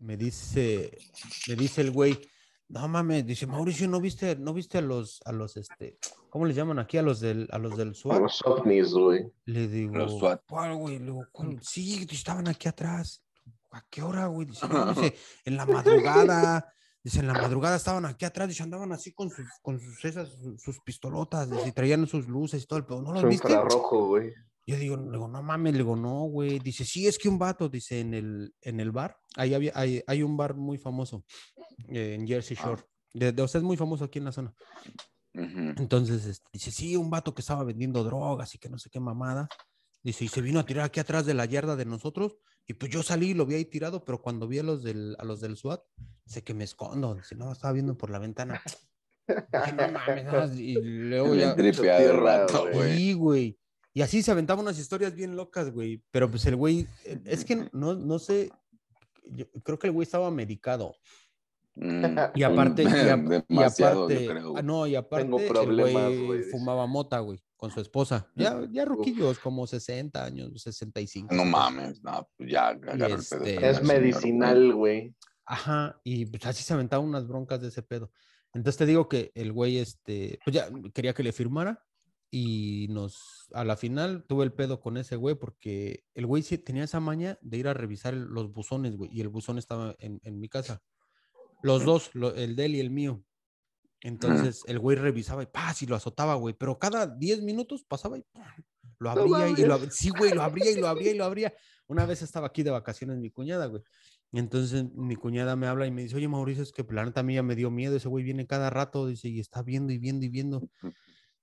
me dice, me dice el güey, no mames, dice Mauricio, ¿no viste, no viste a los, a los, este, ¿cómo les llaman aquí? A los del, a los del SWAT. Los ovnis, güey. Le digo, Los SWAT. ¿cuál, güey? Le digo, ¿cuál? Sí, estaban aquí atrás. ¿A qué hora, güey? Dice, no, dice, en la madrugada. Dice, en la madrugada estaban aquí atrás, dice, andaban así con sus, con sus, esas, sus, sus pistolotas, dice, y traían sus luces y todo el pedo. ¿No los Su viste? güey. Yo digo, digo, no mames, le digo, no, güey. Dice, sí, es que un vato, dice, en el, en el bar, ahí había, hay, hay un bar muy famoso eh, en Jersey Ah. Shore. De, de- o sea, es muy famoso aquí en la zona. Entonces, este, dice, sí, un vato que estaba vendiendo drogas y que no sé qué mamada. Dice, y se vino a tirar aquí atrás de la yarda de nosotros. Y pues yo salí y lo vi ahí tirado, pero cuando vi a los del, a los del SWAT, sé que me escondo. Dice, no, estaba viendo por la ventana. No mames, no", y luego ya, tripeado rato, güey. Sí, güey. Y así se aventaban unas historias bien locas, güey. Pero pues el güey, eh, es que no, no sé, yo creo que el güey estaba medicado. Mm, Y aparte, y, aparte, yo creo. ah, güey. no, y aparte, Tengo el problemas, güey fumaba mota, güey, con su esposa. Ya, ya ruquillos, como 60 años, 65. No 70. mames, no, pues ya agarra el pedo este, Es medicinal, güey. Ajá, y pues así se aventaban unas broncas de ese pedo. Entonces te digo que el güey, este, pues ya quería que le firmara y nos, a la final tuve el pedo con ese güey porque el güey sí tenía esa maña de ir a revisar el- los buzones, güey, y el buzón estaba en, en mi casa. Los dos, lo- el de él y el mío. Entonces el güey revisaba y ¡paz! y lo azotaba, güey, pero cada 10 minutos pasaba y ¡pum! lo No abría y lo mames. ab- sí, güey, lo abría y lo abría y lo abría. Una vez estaba aquí de vacaciones mi cuñada, güey. Entonces mi cuñada me habla y me dice, oye Mauricio, es que la neta a mí ya me dio miedo, ese güey viene cada rato, dice, y está viendo y viendo y viendo.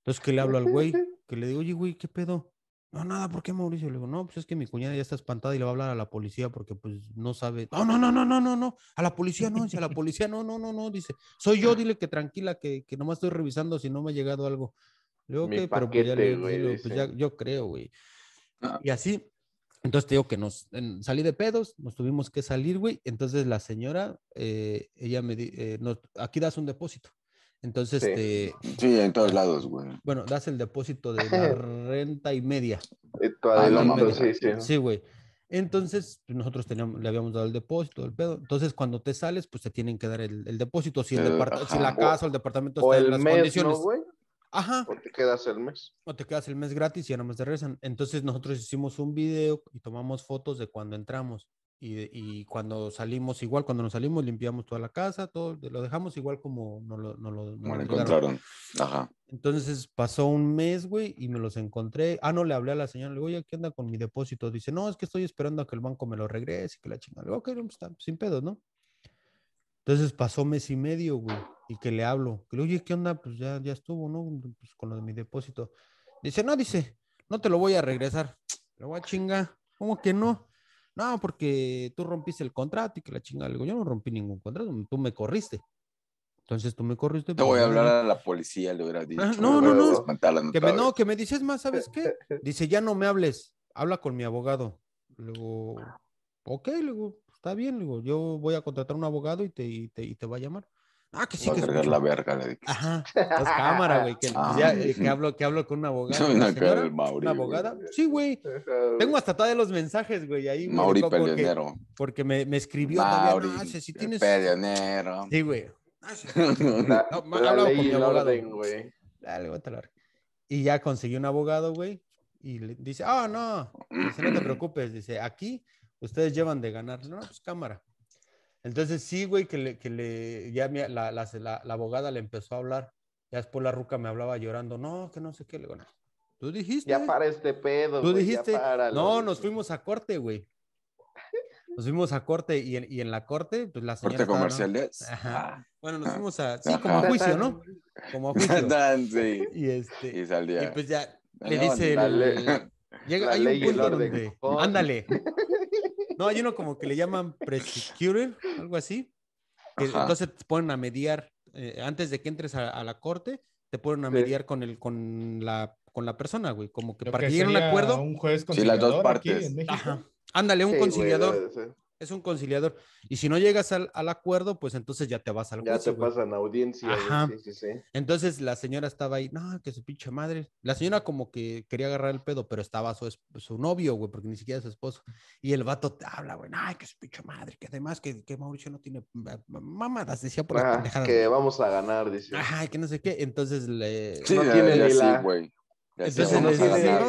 Entonces que le hablo al güey, que le digo, oye güey, ¿qué pedo? No, nada, ¿por qué Mauricio? Le digo, no, pues es que mi cuñada ya está espantada y le va a hablar a la policía porque pues no sabe. No, no, no, no, no, no, no, a la policía no, dice, a la policía no, no, no, no, dice, soy yo, dile que tranquila, que, que nomás estoy revisando si no me ha llegado algo. Le digo, ok, pero pues ya, le- güey, le digo, pues ya, dice. yo creo, güey. Ah. Y así, entonces te digo que nos en- salí de pedos, nos tuvimos que salir, güey. Entonces la señora, eh, ella me di, eh, nos- aquí das un depósito. Entonces, Sí. este, Sí, en todos lados, güey. bueno, das el depósito de la renta y media. No sí, sí. Sí, güey. Entonces, pues, nosotros teníamos, le habíamos dado el depósito, el pedo. Entonces, cuando te sales, pues te tienen que dar el, el depósito. Si, el Eh, depart- si la casa o el departamento O está en el las mes, condiciones. ¿no, güey? Ajá. O te quedas el mes. o te quedas el mes gratis y ya nomás te regresan. Entonces nosotros hicimos un video y tomamos fotos de cuando entramos y, cuando salimos, igual cuando nos salimos limpiamos toda la casa, todo, lo dejamos igual como nos lo, nos lo- nos lo lo encontraron. Ajá. Entonces pasó un mes, güey, y me los encontré. Ah, no, le hablé a la señora, le digo, oye, ¿qué onda con mi depósito? Dice, no, es que estoy esperando a que el banco me lo regrese y que la chingada. Le digo, ok, no, pues, está, sin pedos, ¿no? Entonces pasó mes y medio, güey, y que le hablo. Que le digo, oye, ¿qué onda? Pues ya, ya estuvo, ¿no? Pues con lo de mi depósito. Dice, no, dice, no te lo voy a regresar. Le voy a chinga. ¿Cómo que no? No, porque tú rompiste el contrato y que la chingada. Le digo, yo no rompí ningún contrato, tú me corriste. Entonces tú me corriste. Te voy a hablar a la policía, le hubiera dicho. no, no, no. Desmantelan Que me, no, que me dices más, ¿sabes qué? Dice, ya no me hables, habla con mi abogado. Luego, ok, luego, está bien, luego, yo voy a contratar un abogado y te, y te, y te va a llamar. Ah, que sí, Va a que cargar escucho. la verga, le dije. Ajá, es cámara, güey, que, Ah. ya, eh, que hablo, que hablo con un abogado. Una una cara señora, del Mauri, una güey. abogada. Sí, güey. Tengo hasta todavía los mensajes, güey, ahí. Mauri co- porque, Peleonero. porque me, me escribió Mauri, todavía. No, si, si el tienes. Peleonero. Sí, güey. Ah, sí. No, me con mi abogado. orden, güey. Dale, vete a la verga. Y ya conseguí un abogado, güey. Y le dice, ah, no, dice, no te preocupes. Dice, aquí ustedes llevan de ganar. No, pues cámara. Entonces sí, güey, que le, que le, ya mi- la, la, la- la abogada le empezó a hablar. Ya después la ruca me hablaba llorando, no, que no sé qué. Le digo, no. Tú dijiste. Ya para este pedo, Tú ya dijiste. páralo, No, nos fuimos a corte, güey. Nos fuimos a corte y en, y en la corte, pues la señora. Corte estaba, ¿no? Ajá. Bueno, nos Ah. fuimos a. Sí, Ajá. como a juicio, ¿no? Como a juicio. Dan, sí. Y este. Y salía. Y pues ya le dice el- llega, hay un punto donde ándale. No, hay uno como que le llaman prosecutor, algo así. Que entonces te ponen a mediar eh, antes de que entres a, a la corte, te ponen a Sí. mediar con el con la con la persona, güey, como que Lo para que lleguen a un acuerdo. Un juez Sí, las dos aquí partes. en México. Ajá. Ándale, un Sí, conciliador. Es un conciliador. Y si no llegas al, al acuerdo, pues entonces ya te vas al Ya juicio, te güey. pasan audiencia, Ajá. Sí, sí, sí. Entonces la señora estaba ahí, no, que su pinche madre. La señora como que quería agarrar el pedo, pero estaba su, su novio, güey, porque ni siquiera es su esposo. Y el vato te habla, güey, ay, que su pinche madre, que además que, que Mauricio no tiene ma- ma- mamadas, decía por las pendejadas. que vamos a ganar, dice. Ajá, que no sé qué. Entonces le. Sí, No ya- tiene ya ni sí, la- güey. Ya Entonces vamos a ganar.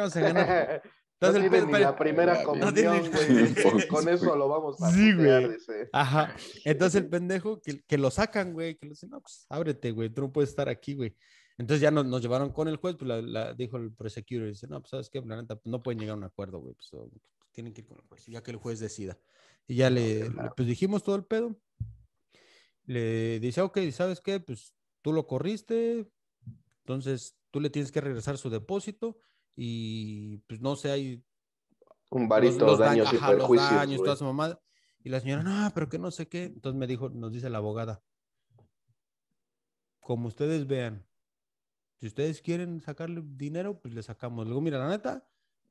vamos a ganar, no Entonces el tiene pedo- ni la primera No comunión, tiene- güey. Con eso lo vamos a Sí, güey. Ajá. Entonces el pendejo que, que lo sacan, güey, que le dicen, no, pues ábrete, güey, tú no puedes estar aquí, güey. Entonces ya nos, nos llevaron con el juez, pues la, la- dijo el prosecutor, dice, no, pues sabes qué, la neta, pues, no pueden llegar a un acuerdo, güey, pues o- tienen que ir con el juez, ya que el juez decida. Y ya le, le- pues dijimos todo el pedo. Le dice, ok, ¿sabes qué? Pues tú lo corriste, entonces tú le tienes que regresar su depósito y pues no sé, hay Un los- varito, los daños y ajá, los perjuicios, daños, toda su mamada. Y la señora, no, pero que no sé qué. Entonces me dijo, nos dice la abogada, como ustedes vean, si ustedes quieren sacarle dinero, pues le sacamos. Luego, mira, la neta,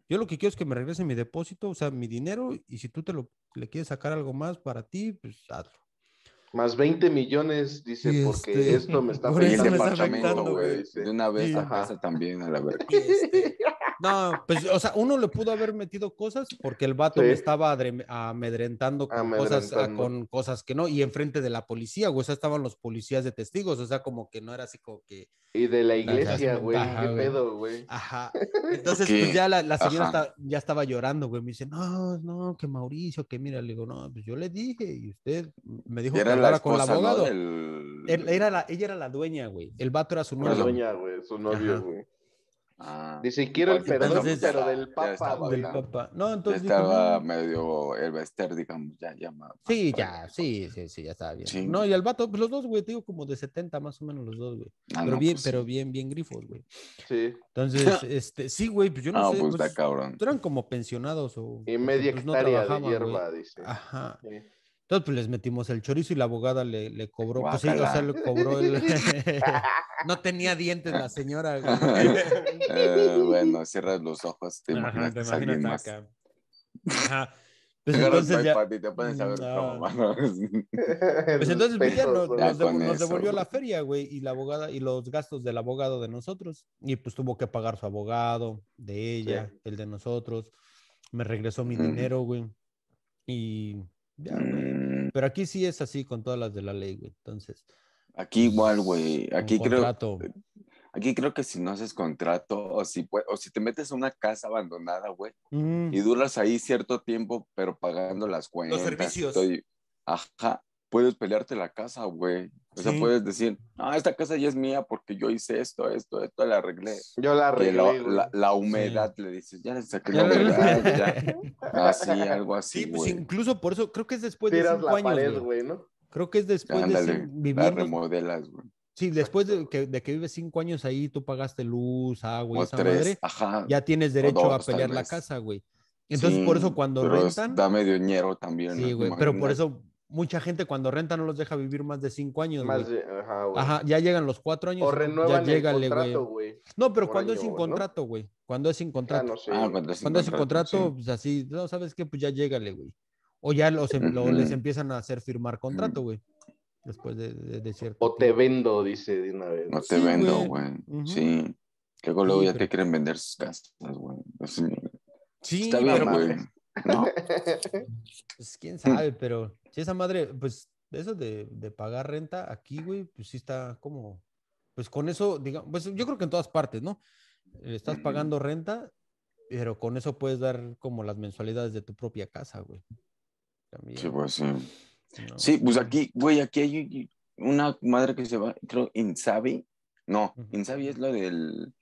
yo lo que quiero es que me regrese mi depósito, o sea, mi dinero, y si tú te lo le quieres sacar algo más para ti, pues hazlo. Más 20 millones, dice, Y porque este, esto me está por Y el eso me está afectando departamento, afectando, güey. De una vez Sí. Ajá. casa también, a la verga. Y este, no, pues, o sea, uno le pudo haber metido cosas porque el vato Sí. me estaba amedrentando con cosas, ah, con cosas que no, y enfrente de la policía, güey, o sea, estaban los policías de testigos, o sea, como que no era así como que, Y de la iglesia, güey. Ajá, ¿Qué güey. pedo, güey? ajá. Entonces, pues ya la, la señora está- ya estaba llorando, güey, me dice, no, no, que Mauricio, que mira, le digo, no, pues yo le dije, y usted me dijo que la hablara con el abogado. Del- Él- era la, ella era la dueña, güey, el vato era su La novio. dueña, güey, su novio, Ajá. güey. Ah, Dice, quiero el Entonces, perdón, ya- pero del papa, del papá. No, ya entonces dijo, estaba "No". medio el Bester, digamos, ya llama. Sí, ya, sí, sí, sí, ya estaba bien. Sí. No, y el vato, pues los dos, güey, te digo como de 70 más o menos los dos, güey. Ah, pero no, bien, pues, pero bien, bien grifos, güey. Sí. Entonces, este, sí, güey, pues yo no No, sé, pues pues, cabrón. eran como pensionados o Y media pues, no hectárea de hierba, dice. Ajá. Sí. Entonces, pues les metimos el chorizo y la abogada le, le cobró, pues sí, o sea, le cobró el... no tenía dientes la señora. Eh, bueno, cierras los ojos, te Ajá, imaginas te imaginas más. acá. Ajá. Pues tu entonces ya... iPad y te pones a ver No. cómo manos. Pues entonces pues, ya nos, devolvió la feria, güey, y la abogada y los gastos del abogado de nosotros. Y pues tuvo que pagar su abogado, de ella, el de nosotros. Me regresó mi dinero, güey. Y ya, güey. Mm, Pero aquí sí es así con todas las de la ley, güey. Entonces, Aquí igual, güey. un Aquí creo, contrato. aquí creo que si no haces contrato o si, o si te metes a una casa abandonada, güey, Mm, y duras ahí cierto tiempo, pero pagando las cuentas. y servicios. ajá, puedes pelearte la casa, güey. O sea, Sí. puedes decir, ah, esta casa ya es mía porque yo hice esto, esto, esto, la arreglé. Yo la arreglé, la, güey. la- la humedad le dices, ya le saqué Ya la humedad, ya. Así, algo así, Sí, pues güey. incluso por eso creo que es después de cinco la años, pared, güey. güey, ¿no? Creo que es después de Ándale, cin- la remodelas, güey. Sí, después de que, de que vives cinco años ahí, tú pagaste luz, agua y O esa tres, madre, ajá. ya tienes derecho a dos, pelear la casa, güey. Entonces, por eso cuando pero rentan, Da medio ñero también. sí, ¿no? güey, pero por eso mucha gente cuando renta no los deja vivir más de cinco años, Más güey. de, ajá, güey. Ajá, ya llegan los cuatro años. O y ya renuevan el llégale, contrato, güey. güey. No, pero cuando es año, sin güey, ¿no? contrato, güey. Cuando es sin Ah, contrato. no sé. Ah, cuando es sin Cuando es sin contrato, sí. pues así, no, ¿sabes qué? Pues ya llégale, güey. O ya los, em- lo- les empiezan a hacer firmar contrato, güey. Después de, de, de cierto O te tiempo. vendo, dice de una vez. No te Sí, vendo, güey. güey. Sí. Que luego Sí, ya pero- te quieren vender sus casas, güey. Es- Sí, Está bien, pero, güey. ¿No? Pues quién sabe, pero si esa madre, pues eso de, de pagar renta aquí, güey, pues sí está como, pues con eso, digamos, pues yo creo que en todas partes, ¿no? Estás pagando renta, pero con eso puedes dar como las mensualidades de tu propia casa, güey. También, Sí, pues sí. ¿no? Sí, pues aquí, güey, aquí hay una madre que se va, creo, Insabi. No, Ujú. Insabi es lo del,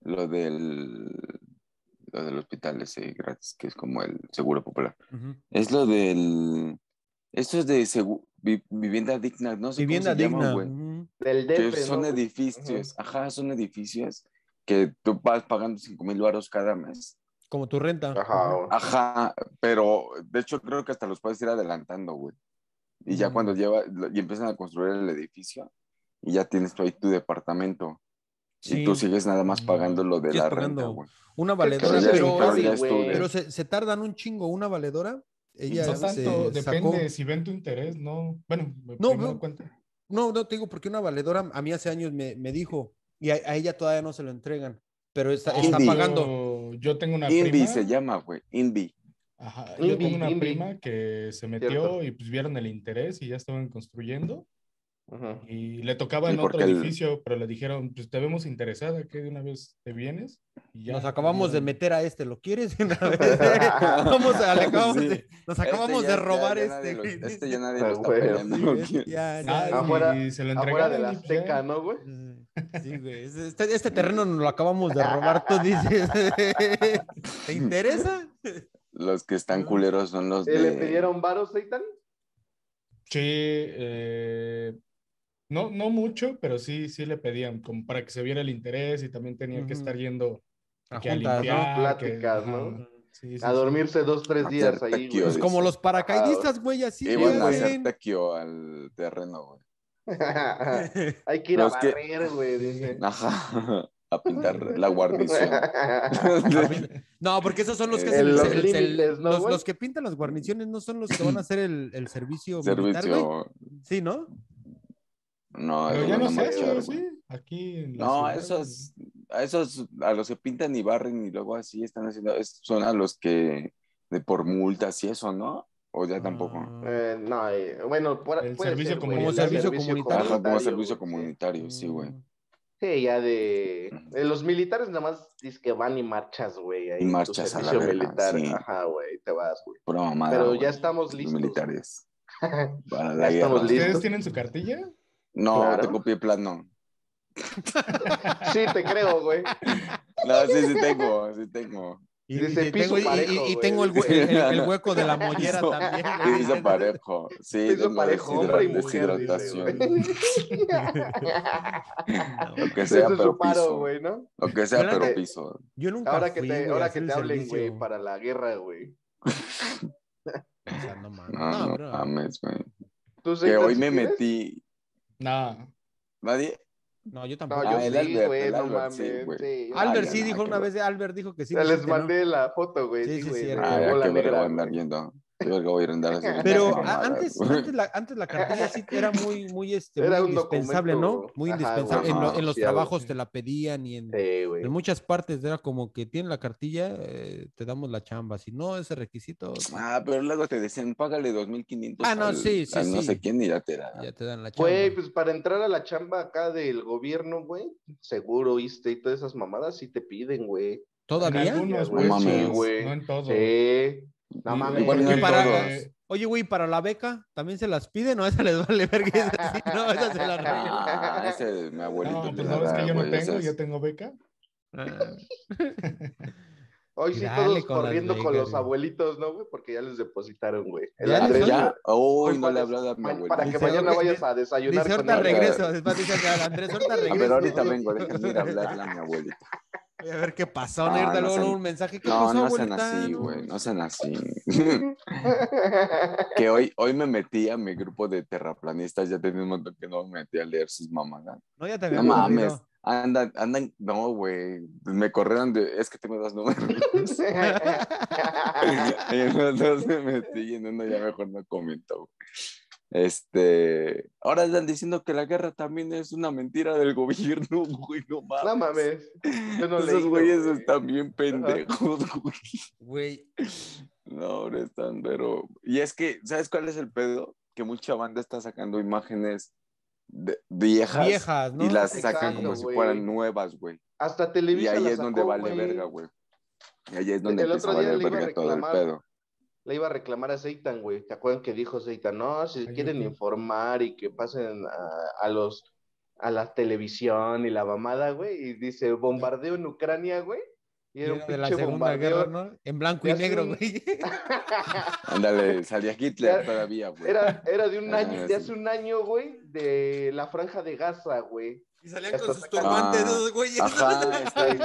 lo del, lo del hospital ese gratis, que es como el seguro popular. Es lo del, esto es de vivienda digna, no sé Vivienda cómo se llama, digna. Del Que son ¿no? edificios, ajá, son edificios que tú vas pagando cinco mil baros cada mes. Como tu renta. Ajá. Ajá, pero de hecho creo que hasta los puedes ir adelantando, güey. Y ya Mm. cuando lleva, lo- y empiezan a construir el edificio, y ya tienes tú ahí tu departamento. Sí. Y tú sigues nada más pagando lo de la pagando. renta, güey. Una ¿Qué valedora, pero se, se tardan un chingo. Una valedora ella No tanto, se depende sacó- si ven tu interés, no. Bueno, No, primero no. cuenta. No, no te digo porque una valedora a mí hace años me, me dijo y a, a ella todavía no se lo entregan, pero está, está Invi. pagando. Yo, yo tengo una Invi prima. se llama, güey. Invi. Ajá, yo Invi, tengo una Invi. prima que se metió Cierto. y pues vieron el interés y ya estaban construyendo Y le tocaba ¿Y en otro el- edificio, pero le dijeron, pues te vemos interesada, que de una vez te vienes y ya. Nos acabamos de ya- meter a este, ¿lo quieres? Una vez, Vamos a- le acabamos Sí. de- nos acabamos Este ya- de robar ya este. lo- güey. este ya nadie Ah, lo está güey. peleando. Sí, ya, Ah, ya, Afuera- y se lo Afuera de la ya. Azteca, ¿no, güey? Sí, güey. Este, este terreno nos lo acabamos de robar, tú dices. ¿Te interesa? Los que están culeros son los ¿Eh, ¿Le de... pidieron varos, Seitan? Sí, eh, no, no mucho, pero sí, sí le pedían, como para que se viera el interés y también tenía que estar yendo A que a limpiar, Pláticas, que- ¿no? ajá, sí, sí, A sí. dormirse dos, tres Hacer días ahí, güey. Pues como los paracaidistas, güey, así. Iban a hacer tequio al terreno, güey. Hay que ir a que- barrer, güey, dice. Ajá. A pintar la guarnición. No, porque esos son los que En hacen el- los el- el- límites, ¿no, los, que pintan las guarniciones no son los que van a hacer el, el servicio, militar, güey. Servicio. Sí, ¿no? No, Pero eso ya no hace, marchar, ¿sí? Aquí en la No, ciudad. esos, a esos, a los que pintan y barren y luego así están haciendo, es- son a los que de por multas y eso, ¿no? O ya tampoco. Ah. Eh, no, eh, bueno, por, El puede servicio ser, Como el servicio comunitario. Ajá, como servicio güey, sí. comunitario, sí, güey. Sí, ya de, de los militares nada más dices que van y marchas, güey. ahí tu marchas a la verga, militar. sí. Ajá, güey, te vas, güey. Mamada. Pero güey, ya estamos los listos. militares. Para Ya la estamos guerra. listos. ¿Ustedes tienen su cartilla? No, Claro. tengo pie plano. Sí, te creo, güey. No, sí, sí tengo, sí tengo. Y, y piso tengo, y- y- parejo, y tengo el, hue- el- el- el hueco de la mollera Piso- también. Sí, güey. piso parejo. Sí, Piso parejo, hombre y mujer, dice. Lo que sea, es su pero paro, piso. ¿no? Lo que sea, pero piso. Yo nunca Ahora que te, ahora que te hablen, güey, para la guerra, güey. O sea, no mames. No, No, no mames, güey. ¿Tú, Que hoy me quieres? metí. No. ¿Nadie? No, yo No, tampoco. yo Ah, el sí, Albert, güey, el no Albert, sí, mames. güey. sí. Ah, Albert sí no, dijo una vez, Albert dijo que sí. Ya les dijiste, ¿no? mandé la foto, güey. Sí, Sí, sí, güey. sí, de era- Ah, negra, voy a andar güey. Voy a Pero antes, antes, la, antes la cartilla sí era muy, muy, este, Era muy indispensable, ¿no? Muy ajá, indispensable. En, güey. lo- en los Sí, trabajos te la pedían y en, Sí, en muchas partes era como que tienen la cartilla, eh, te damos la chamba. Si no, ese requisito, Ah, pero luego te decían, págale 2.500 Ah, no, al- sí, sí, al no sí. sé quién y ya te da. ya te dan la chamba. Güey, pues para entrar a la chamba acá del gobierno, güey, seguro, ISTE y todas esas mamadas sí te piden, güey. ¿Todavía? Algunos, güey, No sí, mames. güey. No en todos. Sí. No mames. Igual no en para- todos. Oye, güey, ¿para la beca también se las piden o esa les vale verga? Esa sí, no, esa se la regalan. Ah, ese mi abuelito No, pues no, es da, que yo no güey, tengo, ese es- yo tengo beca. Ah. Hoy sí dale todos con corriendo con los güey. abuelitos, ¿no, güey? Porque ya les depositaron, güey. El Ya Andrés. ¿Ya? Uy, Hoy no le he hablado a mi abuelito. Para que Dice, mañana ok, vayas a Dice, desayunar con ahorita regreso. Después dice a Andrés, ahorita A regreso. ver, ahorita vengo, déjame ir a hablarle a mi abuelita. Voy a ver qué pasó. No, No, no luego sean- un mensaje. ¿Qué No, pasó, no sean abuelita? así, No. güey, no sean así. que hoy, hoy me metí a mi grupo de terraplanistas, ya tenía un montón que no me metí a leer sus mamadas. No, ya te había No mames, andan, andan, no, güey, me corrieron de, es que tengo dos números. y en los dos me metí y en uno ya mejor no comento. güey. Este, ahora están diciendo que la guerra también es una mentira del gobierno, güey, no mames. No mames. Yo no Esos güeyes güey. están bien pendejos, güey. Güey, No, ahora están, pero. Y es que, ¿sabes cuál es el pedo? Que mucha banda está sacando imágenes de- viejas, viejas, ¿no? y las sacan como si fueran nuevas, güey. Hasta Y Televisa ahí es donde vale güey. verga, güey. Y ahí es donde El empieza a otro día valer le iba a verga todo el pedo. Le iba a reclamar a Seitan, güey. ¿Te acuerdan que dijo Seitan? No, si Ay, quieren yo- informar y que pasen a, a los a la televisión y la mamada, güey. Y dice bombardeo en Ucrania, güey. Y era un de la Segunda bombardeo. Guerra, ¿no? En blanco y negro, un- güey. Ándale, salía Hitler Era- todavía, güey. Era, era de un Ah, año, de hace un año, güey, de la franja de Gaza, güey. Y salían Hasta con sus turbantes, Ah, esos güeyes. Ajá, están,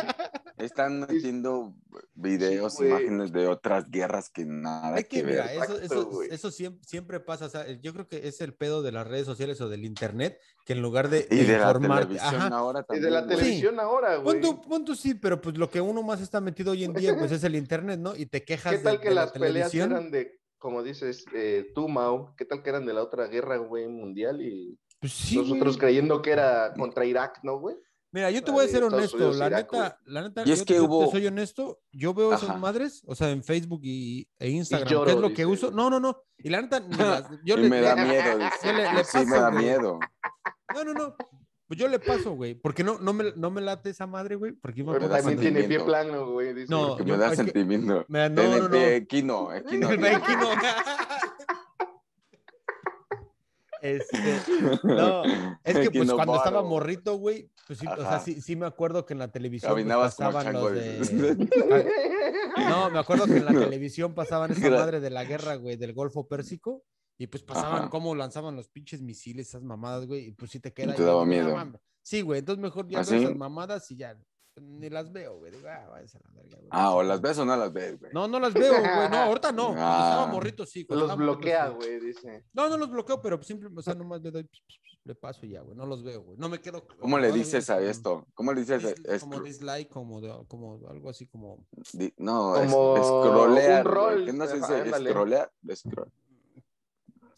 están metiendo videos, Sí, imágenes de otras guerras que nada Hay que, que, ver. mira, eso, Exacto, eso, eso siempre, siempre pasa. o sea, yo creo que es el pedo de las redes sociales o del internet, que en lugar de, y de de la ajá, ahora Y de la güey. televisión ahora, güey. Pon tú sí, pero pues lo que uno más está metido hoy en día, pues es el internet, ¿no? Y te quejas ¿Qué tal de, que de la las peleas televisión. eran de como dices, eh, tú, Mau, ¿qué tal que eran de la otra guerra, güey, mundial? Y Pues sí, nosotros güey. creyendo que era contra Irak, ¿no, güey? Mira, yo te voy a ser honesto, Unidos, la Irak, neta, la neta, Y es yo que te- te hubo- soy honesto, yo veo esas Ajá. madres, o sea, en Facebook y, e Instagram, lloro, ¿qué es lo que uso? No, no, no, y la neta, ni las- yo y le, me le- da miedo. dice. yo le- le sí, me da güey. miedo. no, no, no, pues yo le paso, güey, porque no, no me, no me late esa madre, güey, porque me Pero da también tiene pie plano, güey. dice. No, Porque yo- me da sentimiento. Me- no, Tiene no, no. pie equino, equino. Este, no, es que pues cuando estaba morrito, güey, pues sí, o sea, sí, sí me acuerdo que en la televisión pues, pasaban los de... No, me acuerdo que en la televisión pasaban esa madre de la guerra, güey, del Golfo Pérsico, y pues pasaban Ajá. cómo lanzaban los pinches misiles, esas mamadas, güey, y pues sí te queda te daba miedo. Sí, güey, entonces mejor ya ¿Ah, sí? esas mamadas y ya ni las veo, güey. Digo, ah, váyanse a la verga, güey. Ah, o las ves o no las ves, güey. No, no las veo, güey. No, ahorita no. Cuando estaba Ah. morrito, sí. cuando Los bloquea, güey, dice. No, no los bloqueo, pero simplemente, o sea, nomás le doy, le paso y ya, güey. No los veo, güey. No me quedo. ¿Cómo le dices a esto? ¿Cómo le dices a Como dislike, como, de- como algo así como. Di- No, es, Como escrolear, un rol, ¿Qué no se dice? Escro- Sí, le con das la- el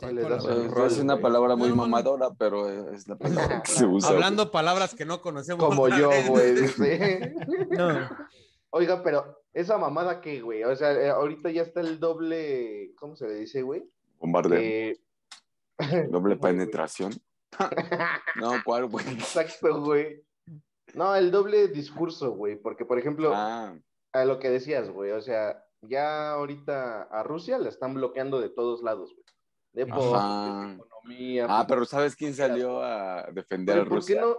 Es, una palabra muy No, no, no. mamadora, pero es la palabra que se usa. Hablando palabras que no conocemos. Como yo, güey. No. Oiga, pero esa mamada que, güey, o sea, eh, ahorita ya está el doble, ¿cómo se le dice, güey? Bombardeo. Eh, Doble penetración. No, ¿cuál, güey? Exacto, güey. No, el doble discurso, güey, porque, por ejemplo, Ah, a lo que decías, güey, o sea, ya ahorita a Rusia la están bloqueando de todos lados, güey. Deportes, de economía. ah, pero ¿sabes quién salió a defender a Pero ¿por qué Rusia? no?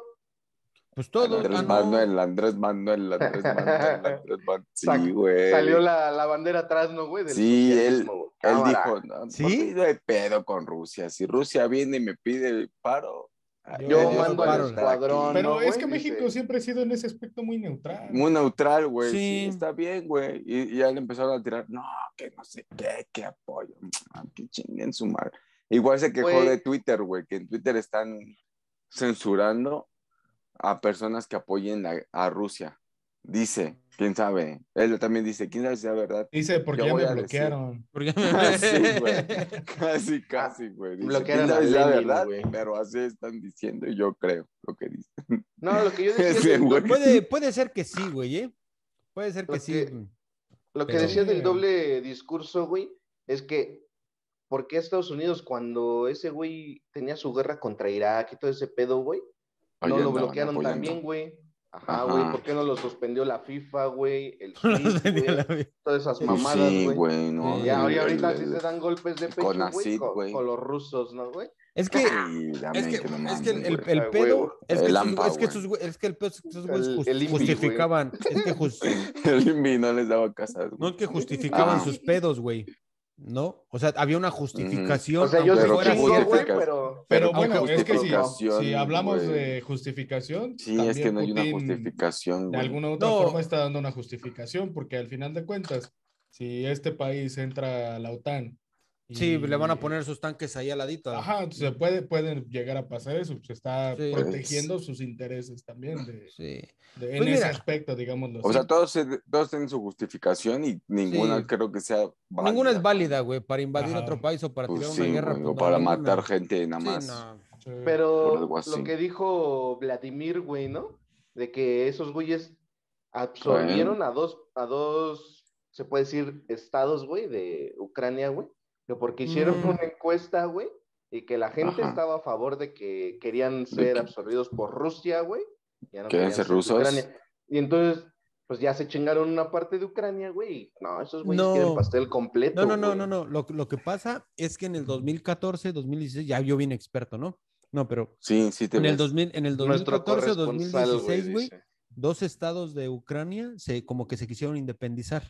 Pues todo. Andrés ah, no. Manuel, Andrés Manuel, Andrés Manuel, Andrés Manuel. Sí, güey. Salió la, la bandera atrás, ¿no, güey? Sí, él-. Él dijo, no, ¿Sí? ¿por qué no hay pedo con Rusia? Si Rusia viene y me pide el paro, ay, Yo adiós, mando al escuadrón. Pero no, es que México dice. siempre ha sido en ese aspecto muy neutral. Muy neutral, güey. Sí. Sí. está bien, güey. Y, y ya le empezaron a tirar, no, que no sé qué, que apoyo. Ah, Que chinguen su madre. Igual se quejó de Twitter, güey, que en Twitter están censurando a personas que apoyen a Rusia. Dice, quién sabe. Él también dice, quién sabe si es verdad. Dice, porque ya me bloquearon. Porque- Sí, güey. Casi, casi, güey. Dice, bloquearon "¿Quién sabe si es verdad? güey. Pero así están diciendo y yo creo lo que dicen. No, lo que yo decía, güey. puede, puede ser que sí, güey, ¿eh? Puede ser que Lo sí. que- lo que pero- decía del doble discurso, güey, es que, ¿por qué Estados Unidos cuando ese güey tenía su guerra contra Irak y todo ese pedo, güey? No lo bloquearon también, güey. Ajá, güey, ¿por qué no lo suspendió la FIFA, güey? El güey, la- todas esas mamadas, sí, güey. güey, no. Sí, Ya, el- y ahorita sí se dan golpes de pecho, güey, con, güey. con los rusos, ¿no, güey? Es que, Sí, dame es que, que no es que el, el, güey. el pedo, es que, El es que güey. güey- es que el pedo, esos güeyes güey. justificaban, es que El INVI no les daba casas, no güey. es que justificaban Ah. sus pedos, güey, ¿no? O sea, había una justificación. O sea, yo Pero chingo, güey, pero... Bueno, es que si, hablamos de justificación, Sí, es que no hay una justificación, De alguna u otra No. forma está dando una justificación, porque al final de cuentas, si este país entra a la OTAN. Sí, y- le van a poner sus tanques ahí al ladito. Ajá, se puede, pueden llegar a pasar eso, se está Sí. protegiendo sus intereses también de, Sí. de- en Pues ese mira. aspecto, digámoslo O así. sea, todos, se- todos tienen su justificación y ninguna Sí. creo que sea válida. Ninguna es válida, güey, para invadir Ajá. otro país o para Pues tirar sí, una guerra. güey, pues o para ninguna. matar gente nada Sí, más. no. Pero lo que dijo Vladimir, güey, ¿no? De que esos güeyes absorbieron a dos, a dos, se puede decir, estados, güey, de Ucrania, güey. Que porque hicieron Mm. una encuesta, güey, y que la gente Ajá. estaba a favor de que querían ser absorbidos por Rusia, güey. ya no ¿Querían ser rusos? Ucrania. Y entonces, pues ya se chingaron una parte de Ucrania, güey. No, esos güeyes No. quieren pastel completo. No, no, no, güey. no, no. Lo, lo que pasa es que en el 2014, 2016, ya yo bien experto, ¿no? No, pero Sí, sí te en el, ves. 2000, en el Nuestro 2014 o corresponsal, 2016, güey, dos estados de Ucrania se como que se quisieron independizar.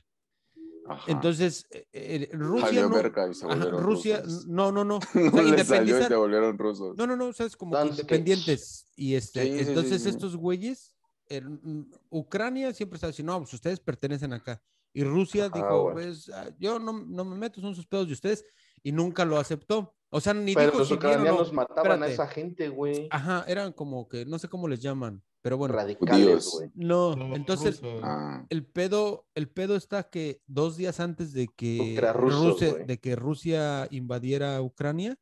Ajá. Entonces, eh, eh, Rusia no, verga y se ajá, Rusia, rusos. no, no, no. O sea, No les salió y independizar- se volvieron rusos. No, no, no, sabes, como que Danske. independientes. Y este, Sí, sí, sí, entonces sí. estos güeyes, el- mm, Ucrania siempre está diciendo, no, pues ustedes pertenecen acá. Y Rusia Ajá, dijo, güey. pues ah, yo no, no me meto, son sus pedos de ustedes. Y nunca lo aceptó. O sea, ni Pero dijo los si o ucranianos mataban a Espérate. esa gente, güey. Ajá, eran como que, no sé cómo les llaman. Pero bueno, Radicales, güey. no, entonces. Ah, el pedo, el pedo está que dos días antes de que, Rusia, de que Rusia invadiera Ucrania,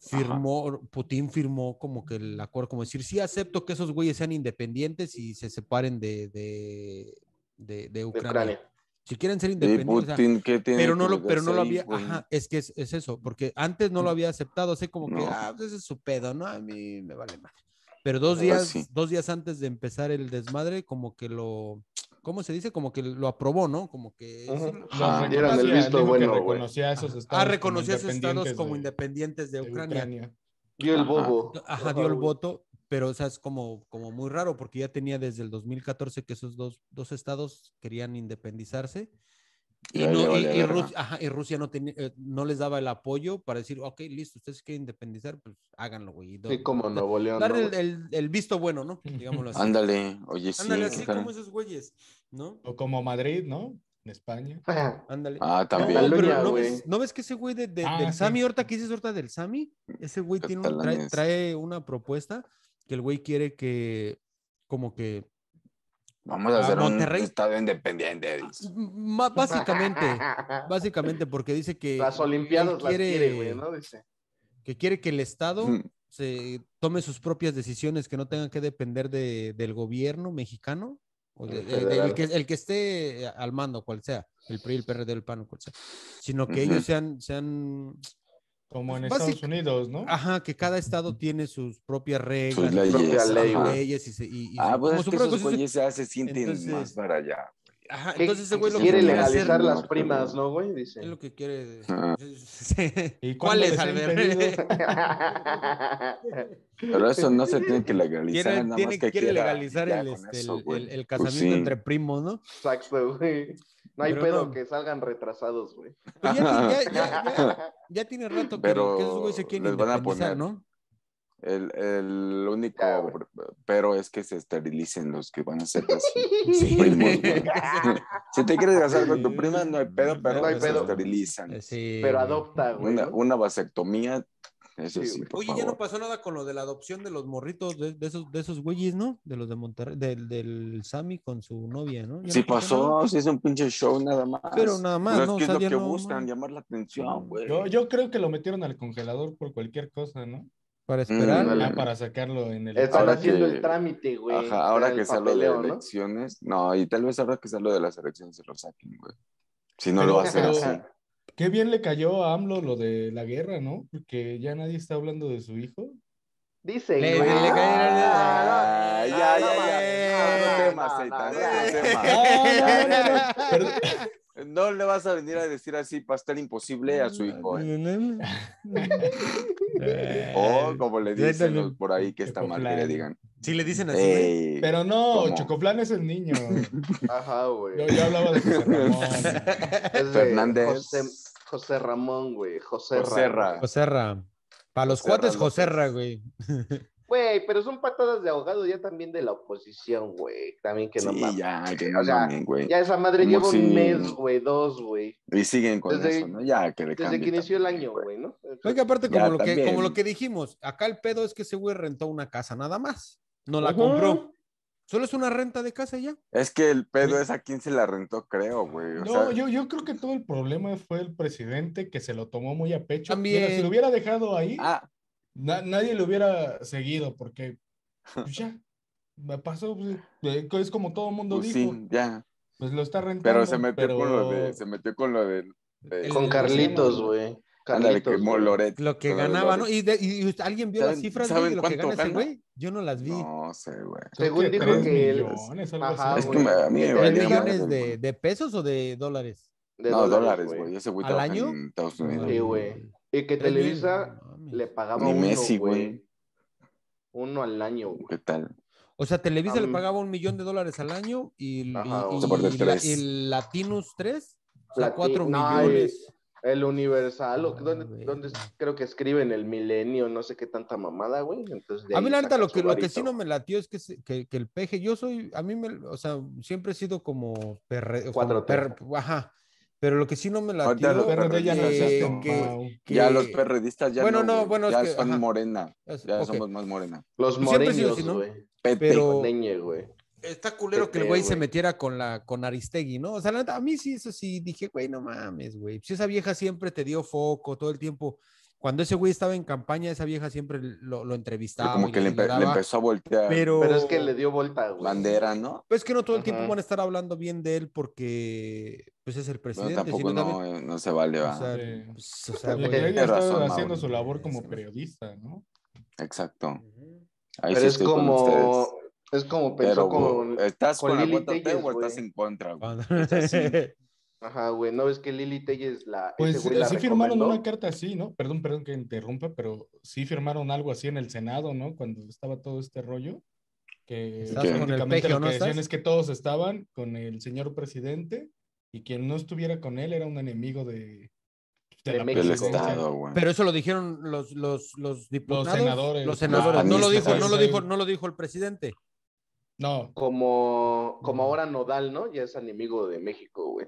firmó, Putin firmó como que el acuerdo, como decir, sí acepto que esos güeyes sean independientes y se separen de, de, de, de Ucrania. Ucrania. Si quieren ser ¿Y independientes, o sea, Putin qué tiene pero no que lo, pero no lo había, ajá, es que es, es eso, porque antes no lo había aceptado, así como que, No. ah, pues ese es su pedo, ¿no? A mí me vale madre. Pero dos Pues días, sí. dos días antes de empezar el desmadre, como que lo, ¿cómo se dice? Como que lo aprobó, ¿no? Como que Ajá. Dieron el reconocía, visto bueno, reconocía a esos estados. ah, esos estados independientes como de- independientes de de Ucrania. Dio el Ajá. bobo. Ajá, dio el voto, pero o sea, es como, como muy raro porque ya tenía desde el 2014 que esos dos, dos estados querían independizarse. Y, no- ajá, Rusia no, eh, no les daba el apoyo para decir, ok, listo, ustedes quieren independizar, pues háganlo, güey. do- Sí, como Nuevo León. Dar ¿no, el, güey? el- el visto bueno, ¿no? Digámoslo así. Ándale, oye, sí. Ándale, ¿qué así como esos güeyes, ¿no? O como Madrid, ¿no? En España. Ándale. Ah, No, también. pero ¿no ves, ¿no ves que ese güey de, de- Ah, del sí. Sami, ahorita que dices ahorita del Sami, ese güey tiene un- trae, trae una propuesta que el güey quiere que, como que, Vamos a a hacer Monterrey. un estado independiente. ma- básicamente, básicamente porque dice que Las Olimpiadas las quiere, güey, ¿no? Dice. que quiere que el Estado Mm. se tome sus propias decisiones, que no tengan que depender de- del gobierno mexicano, o de- El de- que, el que esté al mando, cual sea, el PRI, el PRD, el PAN, cual sea, sino que ellos sean, sean, Como en Pues, Estados Unidos, ¿no? ajá, que cada estado tiene sus propias reglas, Sus leyes. propias leyes y, se- y- y Ah, pues como es que esos güeyes ya se sienten Entonces- más para allá. Ajá, ¿Qué- entonces ese güey lo que quiere quiere legalizar hacer- las primas, ¿no, güey? Dice. es lo que quiere. Sí. ¿Y cuándo ¿Cuáles, les ha Albert? Pero eso no se tiene que legalizar, Quiere, nada tiene- más que quiere legalizar el, este, eso, el- el- el Pues casamiento sí. entre primos, ¿no? Exacto, güey. No hay Pero pedo no. que salgan retrasados, güey. Pues ya, ya- ya- ya- ya tiene rato que, Pero que esos güeyes se quieren les van a poner- ¿no? El, el único, pero es que se esterilicen los que van a ser así. Sí. primos, güey. Si te quieres casar con tu prima, no hay pedo, pero No hay se pedo. esterilizan. Sí, Pero adopta, güey. Una, una vasectomía, eso Sí, sí, güey. por Oye, ya no pasó nada con lo de la adopción de los morritos de, de esos, de esos güeyes, ¿no? De los de Monterrey, del, del Sammy con su novia, ¿no? Ya Sí no pasó, sí es un pinche show nada más. Pero nada más, Pues es ¿no? que O sea, es lo que no- buscan, no. llamar la atención, güey. Yo, yo creo que lo metieron al congelador por cualquier cosa, ¿no? Para esperar. Mm, Ah, para sacarlo en el. Están Ahora haciendo que- el trámite, güey. Ajá, ahora que sea lo de elecciones, ¿no? y tal vez ahora que sea lo de las elecciones se lo saquen, güey. Si no Pero- lo va a hacer pero- así. Qué bien le cayó a AMLO lo de la guerra, ¿no? Porque ya nadie está hablando de su hijo. Dicen, Le- güey. le- le cayeron- Ah, ya, ya, no, ya. no, no, no, le vas a venir a decir así pastel imposible a su hijo, ¿eh? O como le dicen los por ahí que está mal que le digan. Sí, le dicen así. Ey, Pero no, ¿Cómo? Chocoflan es el niño. Ajá, güey. Yo, yo hablaba de José Ramón. Es Fernández. José, José Ramón, güey. José Joserra. Joserra. Para los cuates, López. Joserra, güey. Güey, pero son patadas de ahogado ya también de la oposición, güey. También que no Sí, mames. ya, que no O sea, mamen, güey. Ya esa madre lleva si- un mes, güey, dos, güey. Y siguen con Desde- eso, ¿no? Ya, que le Desde que inició el año, güey, ¿no? Oiga, aparte, Ya, como lo, que, como lo que dijimos, acá el pedo es que ese güey rentó una casa nada más. No la Ajá. compró. Solo es una renta de casa y ya. Es que el pedo es a quién se la rentó, creo, güey. O No, sea, yo, yo creo que todo el problema fue el presidente que se lo tomó muy a pecho. También. Mira, si lo hubiera dejado ahí, Ah, na- nadie lo hubiera seguido porque pues ya, me pasó, pues, eh, es como todo el mundo pues dijo, sí, ya. pues lo está rentando. Pero se metió pero- con lo de, se metió con lo de- El- Con Carlitos, güey. Ándale, güey. Loret. Lo que ganaba, ¿no? Y, de- y usted- alguien vio las ¿Saben- cifras de lo que cuánto gana ese güey. Yo no las vi. No sé, güey. Según dijo que él- Ajá. Es que me- a mí me ¿Tres ¿Tres valía millones de, de pesos o de dólares? De No, dólares, güey. Ese güey ¿Al trabaja año? en Estados Unidos. Sí, güey. Y que Televisa no le pagaba Ni uno, Messi, güey. güey. Uno al año, güey. ¿Qué tal? O sea, Televisa le Am- pagaba un millón de dólares al año y, y- Ajá, y- de y la- tres. y Latinus 3, o sea, Lati- 4 no, millones. El Universal, o Ah, donde, creo que escriben el milenio, no sé qué tanta mamada, güey. Entonces, de A mí la neta lo que, lo que sí no me latió es que, se- que, que el peje, yo soy, a mí me, o sea, siempre he sido como perre, como 4T. perre- ajá, Pero lo que sí no me la Ahorita los ella no que-. Ya los perredistas ya Bueno, no, no, bueno, es ya que, son ajá. morena. Ya somos más morena. Los sido moreños, así, ¿no? Pete. Pero- Neñe, güey. Está culero que el güey se metiera con la con Aristegui, ¿no? O sea, la neta, a mí sí, eso sí, dije, güey, no mames, güey. Si esa vieja siempre te dio foco todo el tiempo. Cuando ese güey estaba en campaña, esa vieja siempre lo, lo Pero entrevistaba. como y que le, empe- empezó a voltear Pero, Pero es que le dio vuelta, güey. bandera, ¿no? Pues que no todo el tiempo Ajá. van a estar hablando bien de él porque pues es el presidente. tampoco sino no, también- eh, no se vale, o va. sea, Sí. pues, o sea, güey, ella está razón, haciendo Mau. su labor como periodista, ¿no? Exacto. Ahí Pero sí es estoy con como. Es como pensó Pero, con. ¿estás con con, Lili 4T Telles, o estás en contra, güey? Ajá, güey. No es que Lili Telles la. Pues ese güey la sí firmaron una carta así, ¿no? Perdón, perdón que interrumpa, pero sí firmaron algo así en el Senado, ¿no? Cuando estaba todo este rollo. Que ¿Estás con el prácticamente lo no que decían estás? es que todos estaban con el señor presidente y quien no estuviera con él era un enemigo de, De México. Estado, güey. Pero eso lo dijeron los, los, los diputados. senadores. Los senadores. Ah, no, lo dijo, no, lo dijo, no lo dijo el presidente. No, Como, como ahora Nodal, ¿no? Ya es enemigo de México, güey.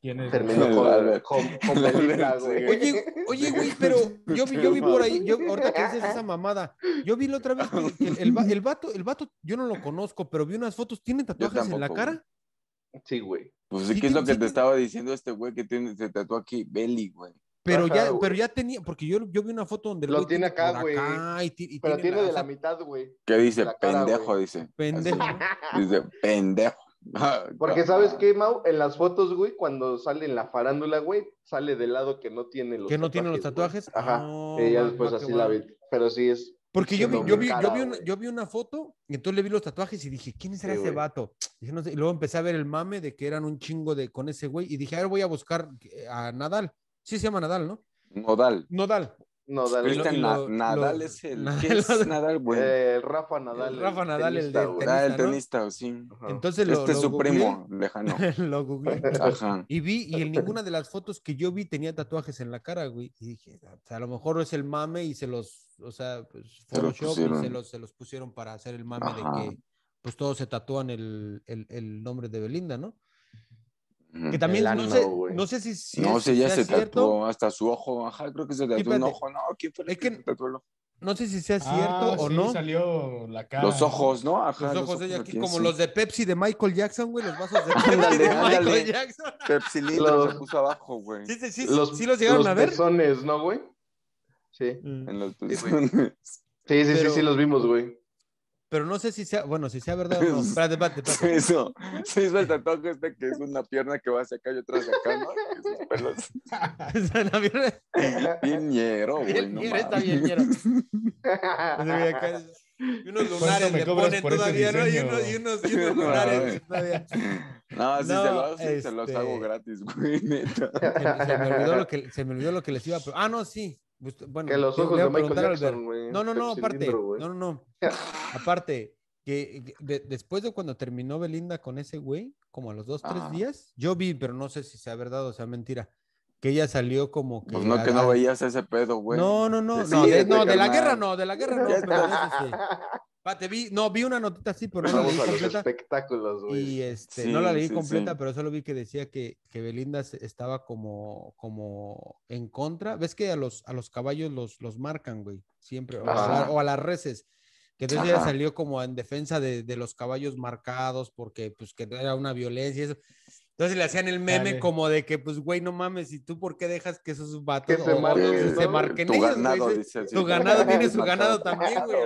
¿quién es? Terminó El con, con, con Belinda, güey. Oye, oye, güey, pero yo vi, yo vi por ahí, yo, ahorita que dices esa mamada, yo vi la otra vez que, el, va- el vato, el vato, yo no lo conozco, pero vi unas fotos, ¿tiene tatuajes en la tampoco, cara? Sí, güey. Pues Sí sí, ¿qué es lo que sí te te- estaba diciendo este güey que tiene, se tatuó aquí? Belly, güey. Pero Ajá, ya, güey. pero ya tenía, porque yo, yo vi una foto donde el Lo güey tiene acá, por güey. acá y ti- y Pero tiene la- de o la sea, mitad, güey. ¿Qué dice? La cara, pendejo, güey. dice. pendejo. Así. Dice, pendejo. Porque ¿sabes qué, Mau? En las fotos, güey, cuando sale en la farándula, güey, sale del lado que no tiene los ¿Que no tiene los güey. tatuajes? Ajá. No, y ya después así la vi. Pero sí es. Porque yo vi, yo vi, yo vi una, yo vi una foto y entonces le vi los tatuajes y dije, ¿quién será Sí, ese güey. vato? Dije, no sé, Y luego empecé a ver el mame de que eran un chingo de con ese güey y dije, a ver, voy a buscar eh, a Nadal. Sí se llama Nadal, ¿no? Nodal. Nodal. No, dale. Y lo- Cristian y Na- lo- Nadal lo- es el. Nadal- ¿Qué es Nadal, güey? Eh, Rafa Nadal. El Rafa Nadal, el de güey. ah, el tenista, ¿no? tenista, sí. Ajá. Entonces lo, Este es su primo lejano. lo googleé. Ajá. Y vi, y en ninguna de las fotos que yo vi tenía tatuajes en la cara, güey. Y dije, o sea, a lo mejor es el mame y se los, o sea, pues Se los Photoshop y se los, se los pusieron para hacer el mame Ajá. de que pues todos se tatúan el, el, el nombre de Belinda, ¿no? Que también El no ano, sé, no sé si, si No es- sé, ya sea se cierto, tatuó hasta su ojo. Ajá, creo que se tatuó un espérate. ojo. No, ¿quién fue el Es que que- se tatuó el ojo? no sé si sea Ah, cierto o sí, no. salió la cara. Los ojos, ¿no? Ajá. Los ojos de ella aquí, como sí. los de Pepsi de Michael Jackson, güey, los vasos de Pepsi Ándale, de ándale. Michael Jackson. Pepsilindro Los- se puso abajo, güey. Sí, sí, sí, Los, sí los llegaron los a ver. pezones, ¿no, güey? Sí. En los pezones. Sí, sí, sí, sí, los vimos, güey. Pero no sé si sea, bueno, si sea verdad o no. Espérate, espérate, Se espérate. hizo, se hizo el tatuaje este que es una pierna que va hacia acá y otra hacia acá, ¿no? Esos pelos. La vieron- Bien ñero, güey. Bien ñero, está bien ñero. Y unos lunares me le ponen todavía, ¿no? Y unos, y unos, y unos No, lunares todavía. No, si No, se los hago, se los este- hago gratis, güey, neta. Se, se me olvidó lo que, se me olvidó lo que les iba a Ah, no, sí. Pues, Bueno, Que los ojos de Michael Jackson, güey. No, no, no, aparte. No, no, no. Aparte, que de- después de cuando terminó Belinda con ese güey, como a los dos, tres días, yo vi, pero no sé si sea verdad o sea mentira, que ella salió como que. Pues no, que no a- veías ese pedo, güey. No, no, no, Sí, no, de, no, de la guerra no, de la guerra no, pero sí. Pate, vi, no, vi una notita así, pero no la Vamos leí a los completa. espectáculos, güey. Y este, Sí, no la leí sí, completa, sí. pero solo vi que decía que, que Belinda estaba como, como en contra. ¿Ves que a los, a los caballos los, los marcan, güey? Siempre. O a, la- o a las reses. Que entonces ella Ajá. salió como en defensa de, de los caballos marcados porque pues que era una violencia y eso. Entonces le hacían el meme Dale. como de que, pues, güey, no mames, ¿y tú por qué dejas que esos vatos Que se o- o marquen, se ¿no? marquen Tu ellos, ganado, Sí. dice así. Tu ganado tiene su ganado también, güey.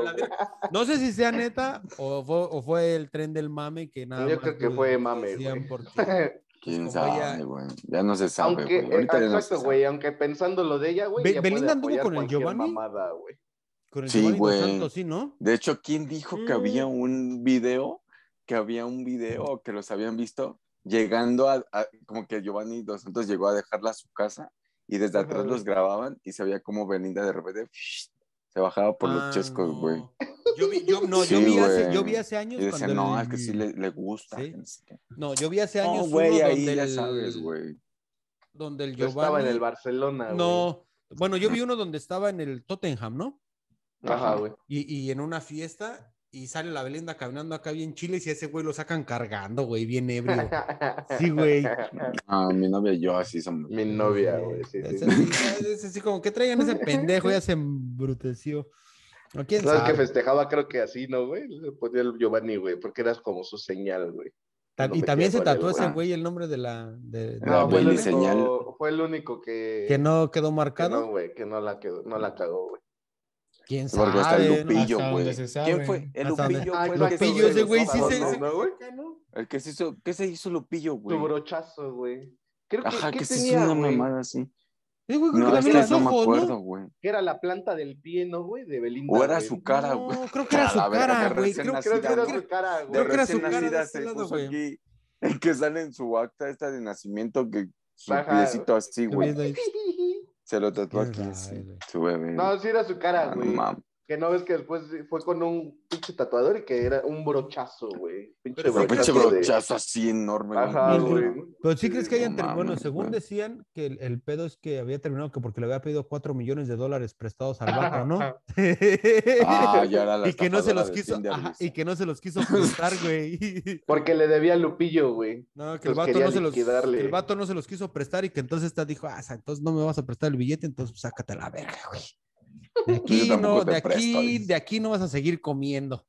No sé si sea neta o fue, o fue el tren del mame que nada Yo más creo que fue mame, güey. porque- ¿Quién como sabe, güey? Ya no se sabe, Aunque, güey. eh, Ahorita ya no se exacto, sabe. güey, aunque pensando lo de ella, güey, Be- Belinda anduvo con el Giovanni. mamada, güey. Con el Sí, Giovanni güey. Santos, sí, ¿no? De hecho, ¿quién dijo que había Mm. un video? Que había un video que los habían visto llegando a, a- como que Giovanni Dos Santos llegó a dejarla a su casa y desde atrás los grababan y se veía como Belinda de repente se bajaba por Ah, los chescos, no. güey. Yo vi, yo, no, yo vi hace, yo vi hace años Y decían, cuando no, el- es que sí le, le gusta. Sí. no sé qué". No, yo vi hace años No, güey, uno ahí donde ya el- sabes, güey. donde el Yo Giovanni... estaba en el Barcelona, güey. No, bueno, yo vi uno donde estaba en el Tottenham, ¿no? Ajá, güey. Y, y en una fiesta y sale la Belinda caminando acá bien chile y ese güey lo sacan cargando, güey, bien ebrio. Sí, güey. Ah, mi novia y yo así somos. Mi novia, güey. Sí, Es sí. así, es así como que traigan ese pendejo, ya se embruteció. ¿O quién No, el que sabe? festejaba creo que así, ¿no, güey? Le ponía el Giovanni, güey, porque eras como su señal, güey. Ta- no y también se tatuó ese güey. el nombre de la. de- de La No, fue el, único, señal. fue el único que, que no quedó que marcado. no, güey, que no la, quedó, no la cagó, güey. ¿Quién Porque hasta el sabe? no? Lupillo, güey. sabe. ¿Quién fue? El Hasta Lupillo Ah, fue el Lupillo, se ese hizo güey sí se. ¿no? ¿no, güey? ¿no? El que se hizo, ¿qué se hizo Lupillo, güey? Tu brochazo, güey. Creo que, Ajá, ¿qué que se hizo tenía, una mamada así. Eh, güey, creo No, que es también que los no me ojos, acuerdo, ¿no? güey. Que era la planta del pie, ¿no, güey? De Belinda. O era güey. su cara, No, güey. creo que era su cara, güey. Creo, Creo que era su cara, De güey. Creo que era su recién cara de nacida este se lado, puso güey. aquí. El que sale en su acta esta de nacimiento, que su piecito así, güey. Se lo tatuó ¿Quién aquí, sabe, sí, güey? su bebé. No, sí era su cara, no. Que no ves que después fue con un pinche tatuador y que era un brochazo, güey. Pinche Pero Pero pinche brochazo de- brochazo así enorme, güey. Ajá, güey. Pero sí crees que hayan no terminado. Bueno, según decían que el, el pedo es que había terminado que porque le había pedido 4 millones de dólares prestados al vato, ¿no? Ah, ya era la y que no se los quiso, ajá, y que no se los quiso prestar, güey. Porque le debía a Lupillo, güey. No, que el vato no se los, el vato no se los quiso prestar y que entonces esta dijo, ah, entonces no me vas a prestar el billete, entonces sácate a la verga, güey. De aquí no, de presto, aquí, de aquí no vas a seguir comiendo.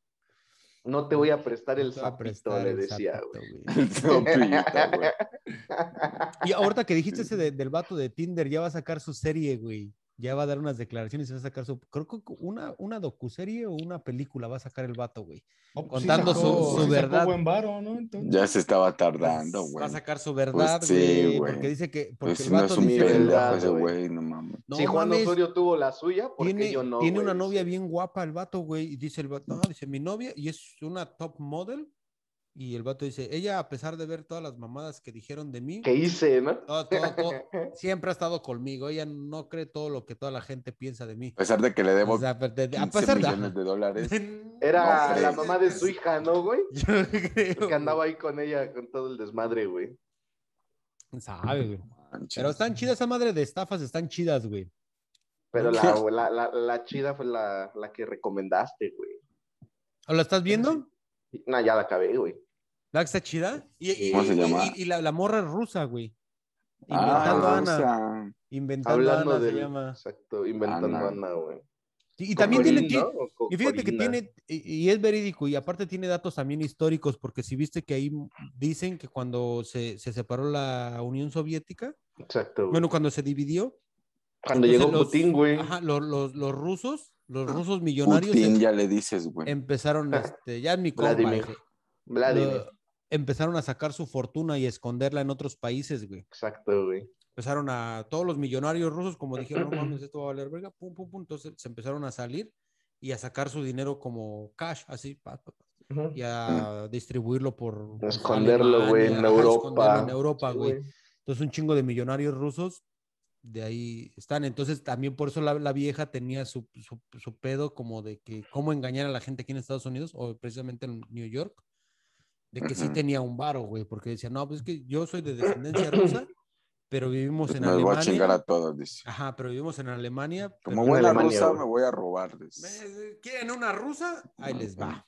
No te voy a prestar el a sapito, prestar le el decía, sapito, güey. güey. El sapito, güey. Y ahorita que dijiste ese de- del vato de Tinder, ya va a sacar su serie, güey. Ya va a dar unas declaraciones y va a sacar su. Creo que una, una docuserie o una película va a sacar el vato, güey. Pues sí Contando sacó- su- su sí sacó verdad. buen varo, ¿no? Entonces, Ya se estaba tardando, Va güey. a sacar su verdad, sí, güey. güey. porque dice que. Porque Pues el si no vato es un dice pendejo ese güey. güey, no mames. No si Juan mames, Osorio tuvo la suya, ¿por tiene, yo no? tiene güey? una novia bien guapa el vato, güey. Y dice el vato, no, dice mi novia, y es una top model. Y el vato dice, ella, a pesar de ver todas las mamadas que dijeron de mí, ¿Qué hice, no? todo- todo- todo- siempre ha estado conmigo. Ella no cree todo lo que toda la gente piensa de mí. A pesar de que le debo O sea, de- a 15 pesar de. millones de dólares. Era No, la mamá de su hija, ¿no, güey? Yo creo, Que andaba ahí con ella, con todo el desmadre, güey. güey. Sabe, güey. Manches. Pero están chidas esa madre de estafas, están chidas, güey. Pero la, la, la, la chida fue la, la que recomendaste, güey. ¿O la estás viendo? No, ya la acabé, güey. ¿La que está chida? Y, y- ¿Cómo se llama? y- y la, la morra es rusa, güey. Ah, Inventando o Ana. Inventando Hablando Ana se llama. Exacto, inventando Ana. Ana, güey. Y, y también tiene. Y fíjate que tiene, y, y es verídico, y aparte tiene datos también históricos, porque si viste que ahí dicen que cuando se, se separó la Unión Soviética, Exacto. güey. bueno, cuando se dividió, Cuando entonces llegó los- Putin, güey. ajá, los, los, los rusos, los rusos millonarios Putin em- ya le dices, güey. empezaron, este, ya es mi compa, Vladimir. ese, Vladimir. Empezaron a sacar su fortuna y esconderla en otros países, güey. Exacto, güey. Empezaron a, todos los millonarios rusos, como dijeron, no mames, esto va a valer verga, pum, pum, pum, entonces se empezaron a salir y a sacar su dinero como cash, así, pa, pa, pa, Ujú. y a distribuirlo por pues, Esconderlo, güey, en Europa. En Europa, Sí, güey. Entonces un chingo de millonarios rusos de ahí están. Entonces también por eso la, la vieja tenía su, su, su pedo como de que cómo engañar a la gente aquí en Estados Unidos o precisamente en New York. De que sí Ujú. tenía un varo, güey, porque decía, no, pues es que yo soy de descendencia rusa, pero vivimos Pues en me los voy a chingar a Alemania. todos, dice. Ajá, pero vivimos en Alemania. Como buena Alemania, rusa güey. me voy a robar, dice. ¿Me- ¿Quieren una rusa? Ahí les va.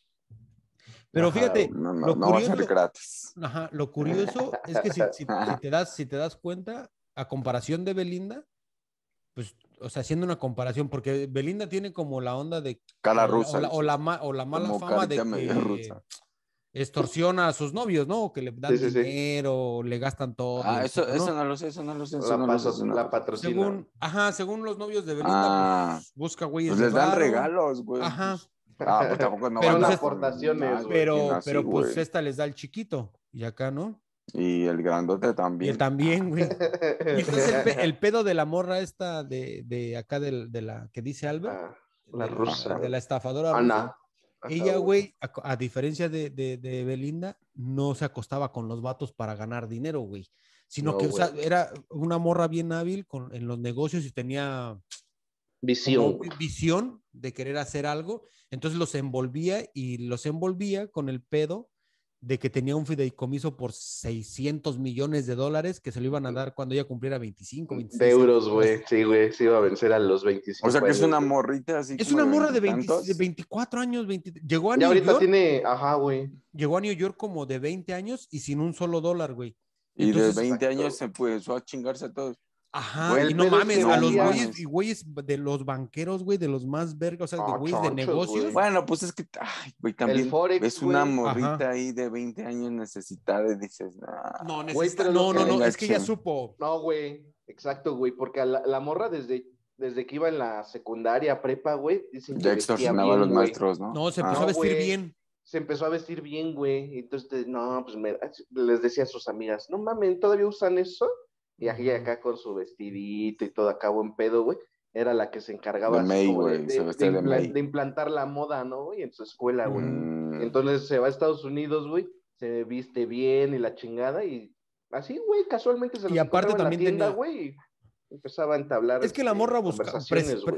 Pero Ajá, fíjate, No, no, lo no va a ser curioso- gratis. Ajá, lo curioso es que si, si- si te das, si te das cuenta, a comparación de Belinda, pues, o sea, haciendo una comparación, porque Belinda tiene como la onda de Cara o la- rusa. o la, o la o la mala fama de que rusa. Extorsiona a sus novios, ¿no? Que le dan Sí, sí, sí. dinero, le gastan todo. Ah, eso, ¿no? eso no lo sé, eso no lo sé. Eso La, no lo sé, paso- eso no la patrocina. Según, ajá, según los novios de Belinda, Ah. pues, busca güeyes Pues de les dan regalos, güey. Ajá. Ah, pues tampoco no Pero van pues- aportaciones. Pero, así, pero pues güey. esta les da el chiquito. Y acá, ¿no? Y el grandote Y también. él también, güey. Y entonces el, pe- el pedo de la morra esta de, de acá del- de, la que dice Albert, Ah, la de rusa. de la estafadora rusa, Ana. Ella, güey, a, a diferencia de, de- de Belinda, no se acostaba con los vatos para ganar dinero, güey. Sino No, que o sea, güey. era una morra bien hábil con, en los negocios y tenía Visión. visión de querer hacer algo. Entonces los envolvía y los envolvía con el pedo de que tenía un fideicomiso por 600 millones de dólares que se lo iban a dar cuando ella cumpliera 25, 26 De euros, años. güey. Sí, güey. Se iba a vencer a los 25. O sea que es una morrita así. Es una morra de, 20 veintitantos. de 24 años, 20 llegó a Ya New ahorita York, tiene, ajá, güey. llegó a New York como de 20 años y sin un solo dólar, güey. Y Entonces, de 20 exacto. años se empezó a chingarse a todos. Ajá, y no es mames, a los güeyes, y güeyes de los banqueros, güey, de los más vergas, o sea, de Ah, güeyes de negocios. Bueno, pues es que, ay, güey, también Forex, ves una morrita Ajá. ahí de 20 años necesitada y dices, nah. No, necesita- no, no, no, es que Gacho. supo. No, güey. Exacto, güey. Porque a la, la morra desde, desde que iba en la secundaria, prepa, güey, dicen que ya extorsionaba bien, a los maestros, ¿no? No, se Ah. empezó a vestir bien. Se empezó a vestir bien, güey. y Entonces, no, pues me- les decía a sus amigas, no mamen, ¿todavía usan eso? Y aquí acá con su vestidito y todo acá buen pedo, güey. Era la que se encargaba May, como se de implan- May. de implantar la moda, ¿no? güey? En su escuela, güey. Mm, Entonces se va a Estados Unidos, güey, se viste bien y la chingada y así, güey, casualmente se Y aparte encontraba en la también tienda, tenía- güey, y empezaba a entablar Es que la este, morra buscaba,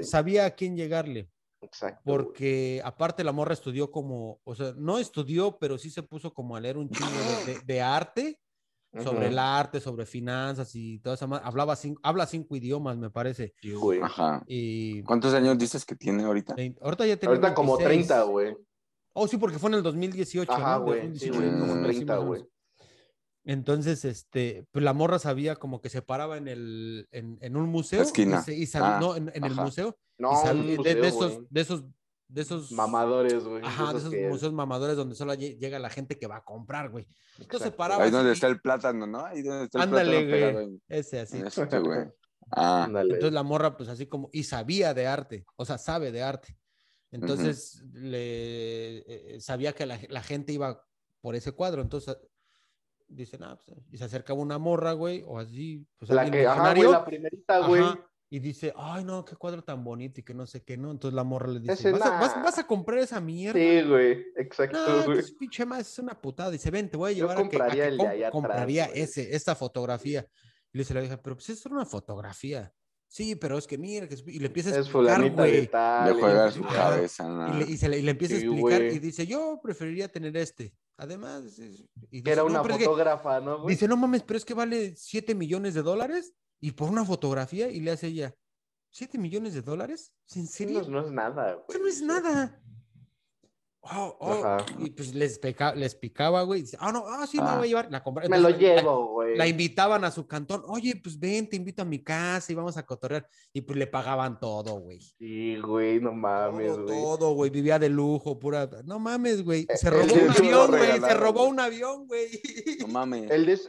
sabía a quién llegarle, Exacto. güey. porque aparte la morra estudió como, o sea, no estudió, pero sí se puso como a leer un chingo de, de- de arte, sobre el arte, sobre finanzas y toda esa ma- hablaba cinco, habla cinco idiomas, me parece. Sí, güey. Ajá. Y ¿Cuántos años dices que tiene ahorita? ahorita ya tiene Ahorita como 26. 30, güey. Oh, sí, porque fue en el 2018, Ajá, ¿no? güey. Sí, 2018, güey, como sí, 30, más o güey. Entonces, este, pues la morra sabía como que se paraba en el, en, en un museo. esquina. Y, se- y Ah, no, en, en el museo. No, y de- esos, de esos, de esos Mamadores, güey. Ajá, de esos esos que- museos mamadores donde solo lle- llega la gente que va a comprar, güey. Entonces paraba. Ahí donde está el plátano, ¿no? Ahí donde está el Ándale, plátano pegado güey. Ese así. este, güey. Ah, Ándale. Entonces la morra, pues así como, y sabía de arte, o sea, sabe de arte. Entonces le eh, sabía que la, la gente iba por ese cuadro. Entonces dice, nah, pues, y se acercaba una morra, güey, o así, pues la que, ajá, güey, la primerita, güey. ajá, y dice, ay, no, qué cuadro tan bonito y que no sé qué, ¿no? Entonces la morra le dice, Ese ¿vas a, vas- nah. vas a comprar esa mierda? Sí, güey. Exacto, No, güey. pues, pinche más, es una putada. Dice, ven, te voy a Yo llevar a que, a compraría que el de com- allá atrás, compraría güey. ese, esta fotografía. Y le dice la vieja, pero pues es una fotografía. Sí, pero es que mira, que es-" y le empieza a Es explicar, fulanita de güey. tal. le y- juega su cabeza, Y ¿no? le, y se le, y le empieza Sí, a explicar güey. y dice, yo preferiría tener este. Además, es- y Que era "No, una es que-" fotógrafa, ¿no, güey? dice, no mames, pero es que vale 7 millones de dólares y por una fotografía y le hace ella, ¿7 millones de dólares? ¿En serio? No, no es nada, güey. Eso no es nada. Oh, oh. Y pues les, peca- les picaba, güey. Dice, ah, no, ah, sí, me Ah. voy a llevar. La compra- Me lo entonces, llevo, güey. La, invitaban a su cantón. Oye, pues ven, te invito a mi casa y vamos a cotorrear. Y pues le pagaban todo, güey. Sí, güey, no mames, Todo, güey. todo, güey. Vivía de lujo, pura. No mames, güey. Se Eh, robó el un avión, güey. Se robó un avión, güey. No mames. El de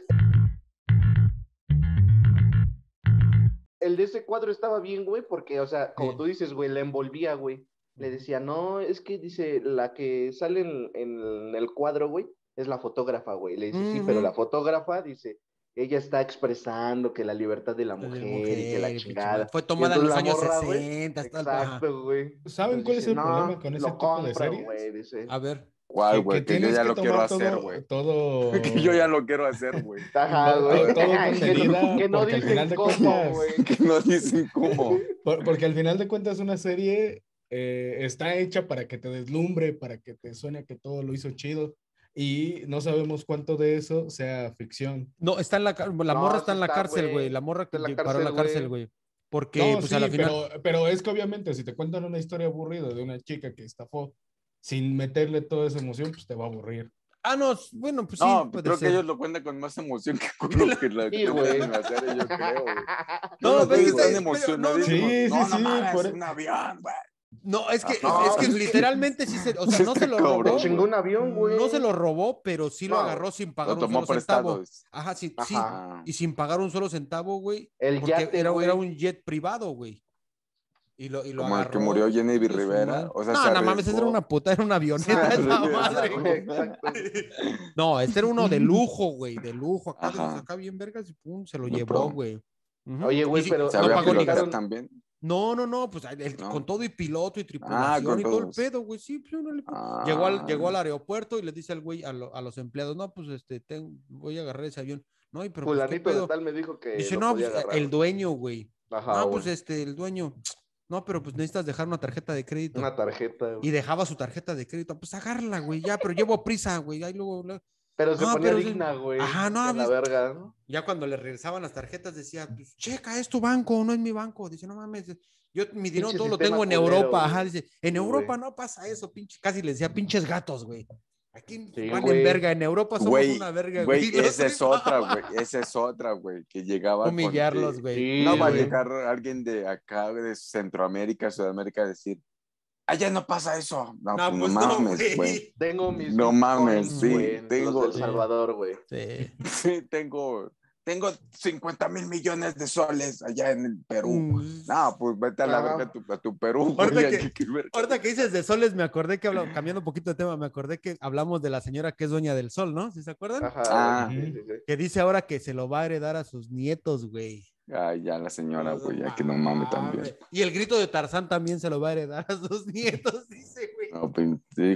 El de ese cuadro estaba bien, güey, porque, o sea, como Sí. tú dices, güey, la envolvía, güey. Le decía, no, es que dice, la que sale en, en el cuadro, güey, es la fotógrafa, güey. Le dice, sí, pero la fotógrafa, dice, ella está expresando que la libertad de la De mujer, la y que la mujer, chingada. Fue tomada en los años morra, güey, 60. hasta el- ajá. Exacto, güey. ¿Saben Entonces cuál es el "No, problema con ese tipo de compro, series? güey", dice. A ver. ¿Cuál, Que- güey? que Que, yo tienes ya que lo quiero hacer, güey. Todo. Que yo ya lo quiero hacer, güey. Ajá, todo- güey. Que no- que dicen cómo, güey. Que no dicen cómo. Por- porque al final de cuentas una serie eh, está hecha para que te deslumbre, para que te suene que todo lo hizo chido y no sabemos cuánto de eso sea ficción. No, está en la, car- la No, morra está en la está, cárcel, güey. La morra que Está en la paró en la cárcel, güey. Porque, no, pues sí, a la final. pero, pero es que obviamente si te cuentan una historia aburrida de una chica que estafó sin meterle toda esa emoción, pues te va a aburrir. Ah, no, bueno, pues sí. No, puede creo ser. que ellos lo cuentan con más emoción que con lo que la Sí, que güey. van a hacer, yo creo, güey. No, No, pero es que están. Sí, sí, no, no sí, mames, por- un avión, güey. No, es que, No, es que pues, literalmente sí se, o sea, no se lo robó. Chingó un avión, güey. No se lo robó, pero sí lo No, agarró sin pagar Lo un tomó solo centavo. prestado. Ajá, sí, sí. Ajá. Y sin pagar un solo centavo, güey. El Porque yate, era, güey. era un jet privado, güey. Y lo, y lo Como el que murió Jenny Rivera, o sea, no, se no mames, esa era una puta, era una avioneta esa madre, güey. No, este era uno de lujo, güey, de lujo. Acá, bien vergas y pum, se lo llevó, güey. Oye, güey, pero- no ¿Sabía pagó ni también? No, no, no, pues el- No. con todo y piloto y tripulación con y todo el pedo, güey, sí, pues, órale, pues. Llegó, al, Ah. llegó al aeropuerto y le dice al güey, a, lo- a los empleados, no, pues este, ten- voy a agarrar ese avión. No, y pero pues, ¿qué de pedo? tal me dijo que. Dice, no, pues agarrar. el dueño, güey. Ajá, no, güey. pues este, el dueño. No, pero pues necesitas dejar una tarjeta de crédito. Una tarjeta. güey. Y dejaba su tarjeta de crédito. Pues agárrala, güey, ya, pero llevo prisa, güey. Ahí luego. Pero se No, ponía pero digna, güey. Ajá, no, la ¿ves? verga, ¿no? Ya cuando le regresaban las tarjetas decía, pues, checa, es tu banco, no es mi banco. Dice, no mames, yo mi dinero todo lo tengo en culero, Europa. güey. Ajá, dice, en Sí, Europa güey. no pasa eso, pinche. Casi le decía, pinches gatos, güey. Aquí Sí, van en verga, en Europa somos una verga, güey, esa es otra, güey. Esa es otra, güey. Que llegaba. Humillarlos, güey. Sí, No va a llegar alguien de acá, de Centroamérica, Sudamérica, a decir, allá no pasa eso. No, No, pues pues no mames, güey. Tengo mis. No mames, sí, tengo- Sí. Salvador, güey. Sí. Sí, tengo, tengo 50 mil millones de soles allá en el Perú. Mm. No, pues vete a la Ah. verga a tu, a tu Perú, Ahorita güey. que-. Ahorita que dices de soles, me acordé que hablamos, cambiando un poquito de tema, me acordé que hablamos de la señora que es dueña del sol, ¿no? ¿Sí se acuerdan? Ajá. Ah. sí, sí, sí. Que dice ahora que se lo va a heredar a sus nietos, güey. Ay, ya la señora, güey, ya que no mames también. Y el grito de Tarzán también se lo va a heredar a sus nietos, dice, güey. No, pues,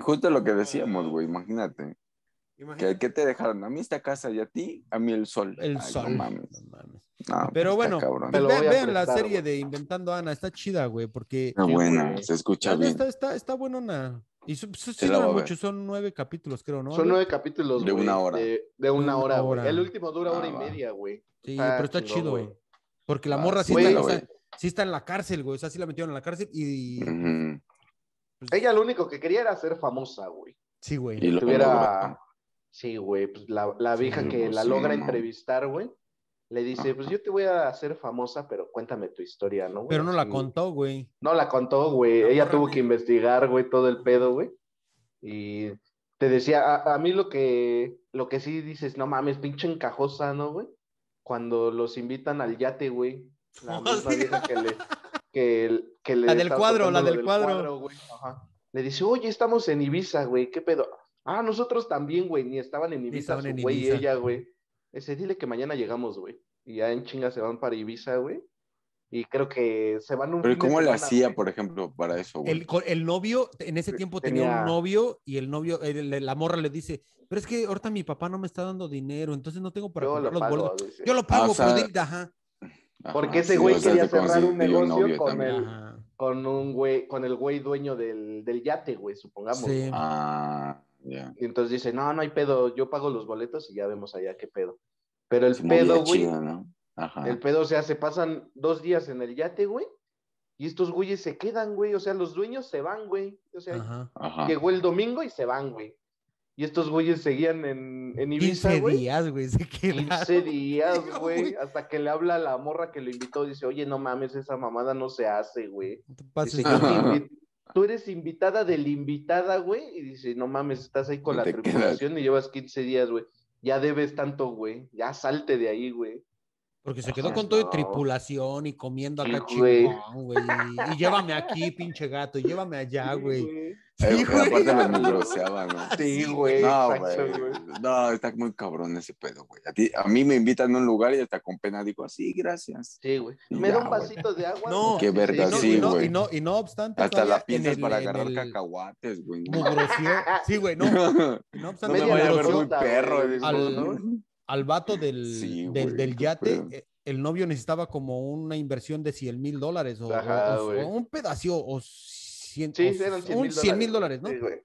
justo lo que decíamos, güey, imagínate. Imagínate. ¿Qué, te dejaron? A mí esta casa y a ti, a mí el sol. El Ay, sol. No mames. No mames. No, Pero pues, bueno, Pues vean, la serie güey. de Inventando a Ana, está chida, güey, porque Está buena, güey. se escucha bien. está, está, está buenona. Y su- su- sí mucho, son nueve capítulos, creo, ¿no? Son nueve capítulos, De güey, una hora. De, de una Una hora, güey. hora. El último dura hora y va. media, güey. Sí, pero está chido, güey. güey. Porque la Ah, morra sí, está, o Güey. sea, sí está en la cárcel, güey. O sea, sí la metieron en la cárcel y... Pues, Ella lo único que quería era ser famosa, güey. Sí, güey. Y lo tuviera-. Sí, güey, pues la, la Sí, vieja que pues la sí, logra no. entrevistar, güey, le dice, pues yo te voy a hacer famosa, pero cuéntame tu historia, ¿no? güey? Pero no la contó, güey. No la contó, güey. La Ella tuvo que investigar, güey, todo el pedo, güey. Y te decía, a, a mí lo que, lo que sí dices, no mames, pinche encajosa, ¿no, güey? Cuando los invitan al yate, güey. La misma vieja que le, que, que le La del cuadro, la del cuadro. güey. Ajá. Le dice, oye, estamos en Ibiza, güey, ¿qué pedo? Ah, nosotros también, güey, ni estaban en Ibiza, estaban su en güey y Ibiza. ella, güey. Ese, dile que mañana llegamos, güey. Y ya en chinga se van para Ibiza, güey. Y creo que se van un Pero fin de ¿cómo le hacía, güey. por ejemplo, para eso, güey? El, el novio, en ese tiempo tenía, Tenía- un novio y el novio, el- el- la morra le dice, pero es que ahorita mi papá no me está dando dinero, entonces no tengo para Yo comprar lo los pago, boletos. dice. Yo lo pago, Ah, o sea, pero dile- ajá, Ajá, Porque ese sí, güey o sea, quería cerrar un negocio con también. el- ajá. con un güey, con el güey dueño del, del yate, güey, supongamos. Sí. Ah, Y entonces dice, no, no hay pedo, yo pago los boletos y ya vemos allá qué pedo. Pero el pedo, güey, chido, ¿no? Ajá. el pedo, o sea, se pasan dos días en el yate, güey, y estos güeyes se quedan, güey, o sea, los dueños se van, güey. O sea, Ajá. Ajá. llegó el domingo y se van, güey. Y estos güeyes seguían en, en Ibiza, 15 güey. días, güey, se quedaron. 15 días, güey, hasta que le habla a la morra que lo invitó, dice, oye, no mames, esa mamada no se hace, güey. No te pases Dice, de- "Yo te invi- tú eres invitada del invitada, güey, y dice, no mames, estás ahí con la tripulación y llevas 15 días, güey. Ya debes tanto, güey. Ya salte de ahí, güey. Porque se quedó con todo de no. tripulación y comiendo acá Sí, güey. chingón, güey. Y, llévame aquí, pinche gato, y llévame allá, güey. Sí, güey. aparte mugroseaban, ¿no? Sí, güey. No, güey. No, está muy cabrón ese pedo, güey. A, ti- a mí me invitan a un lugar y hasta con pena digo, sí, gracias. Sí, güey. Me da un vasito de agua. No, Qué verga, y no, sí, y no, güey. y no, y no obstante, Hasta todavía la piensas en el- para agarrar el cacahuates, güey. Sí, güey, no. no y no me obstante, Media vaya a ver muy perro. al- ¿no? Al vato del, Sí, del, güey, del qué yate. pedo. eh, El novio necesitaba como una inversión de 100 mil dólares o, Ajá, o- o güey. un pedazo o 100 Sí, o eran 100 un mil 100 mil dólares, ¿no? Sí, güey.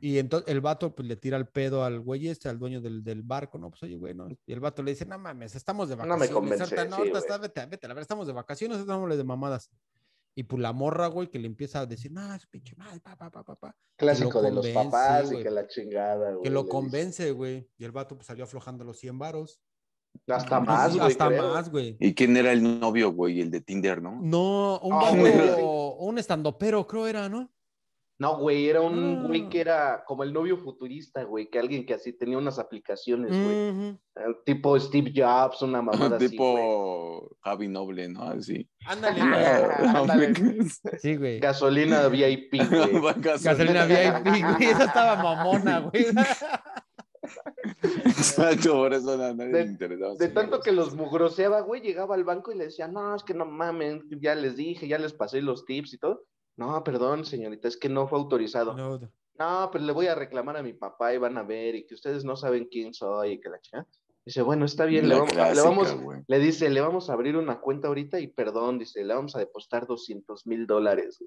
Y entonces el vato pues le tira el pedo al güey este, al dueño del, del barco, no, pues oye, güey, ¿no? Y el vato le dice, no mames, estamos de No me vacaciones. convence, ahorita no, sí, está- vete, vete, la verdad, estamos de vacaciones, estamos de mamadas. Y pues la morra, güey, que le empieza a decir, no, es pinche madre, pa, pa, pa, pa, pa", Clásico lo de los papás güey. y que la chingada, güey. Que lo dice. convence, güey. Y el vato pues salió aflojando los 100 varos. Hasta Pues, más, güey. Hasta creo. más, güey. ¿Y quién era el novio, güey? El de Tinder, ¿no? No, un Ah, vato, un estandopero, creo era, ¿no? No, güey, era un Ah. güey que era como el novio futurista, güey, que alguien que así tenía unas aplicaciones, güey. Eh, Tipo Steve Jobs, una mamada así, tipo Javi Noble, ¿no? Así. Ándale, Ah, ándale. Sí, güey. Gasolina VIP, güey. Gasolina VIP, güey. Esa estaba mamona, güey. Exacto, por eso a nadie De- le interesaba. De tanto que los mugroseaba, güey, llegaba al banco y le decía, no, es que no mamen, ya les dije, ya les pasé los tips y todo. No, perdón, señorita, es que no fue autorizado. No, No, pero le voy a reclamar a mi papá y van a ver y que ustedes no saben quién soy y que la chica. Dice, bueno, está bien, le vamos, le clásica, vamos, güey. le dice, le vamos a abrir una cuenta ahorita y perdón, dice, le vamos a depositar 200 mil dólares.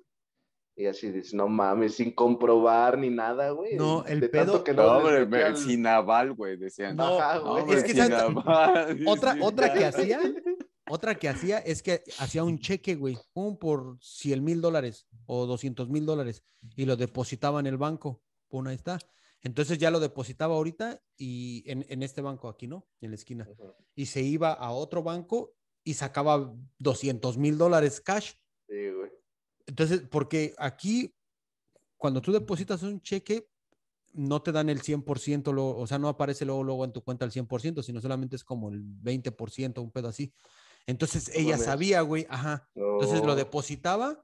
Y así dices, no mames, sin comprobar ni nada, güey. No, el De pedo- tanto que No, hombre, sin aval, güey, decían. No, Ajá, No, es que sin ¿sabes? aval, Otra, otra que nada. Otra que hacía es que hacía un cheque, güey, pum, por 100 mil dólares o 200 mil dólares y lo depositaba en el banco. Pum, ahí está. Entonces ya lo depositaba ahorita y en, en este banco aquí, ¿no? En la esquina. Y se iba a otro banco y sacaba 200 mil dólares cash. Sí, güey. Entonces, porque aquí, cuando tú depositas un cheque, no te dan el 100%, luego, o sea, no aparece luego, luego en tu cuenta el 100%, sino solamente es como el 20%, un pedo así. Entonces, ella sabía, güey, ajá. Entonces lo depositaba,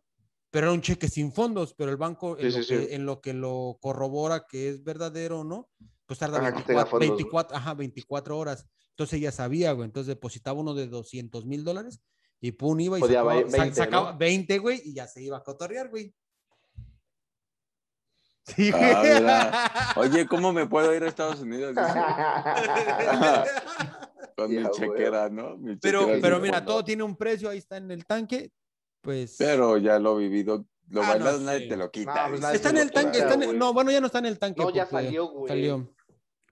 pero era un cheque sin fondos, pero el banco en, Sí, lo, que, sí. en lo que lo corrobora que es verdadero o no, pues tarda Ajá, que tenga 24, fondos, güey. 24, ajá, 24 horas. Entonces ella sabía, güey. Entonces depositaba uno de 200 mil dólares y pum, iba y sacaba, ve- sa- 20, sacaba ¿no? 20, güey, y ya se iba a cotorrear, güey. Sí, Ah. Oye, ¿cómo me puedo ir a Estados Unidos? Con mi güey. chequera, ¿no? Mi pero, chequera pero mira, todo tiene un precio, ahí está en el tanque, pues... Pero ya lo he vivido. Lo Ah, bailado no nadie sé. te lo quita. No, pues Está en el tanque, está en no, bueno, ya no está en el tanque. No, ya salió, güey. Salió.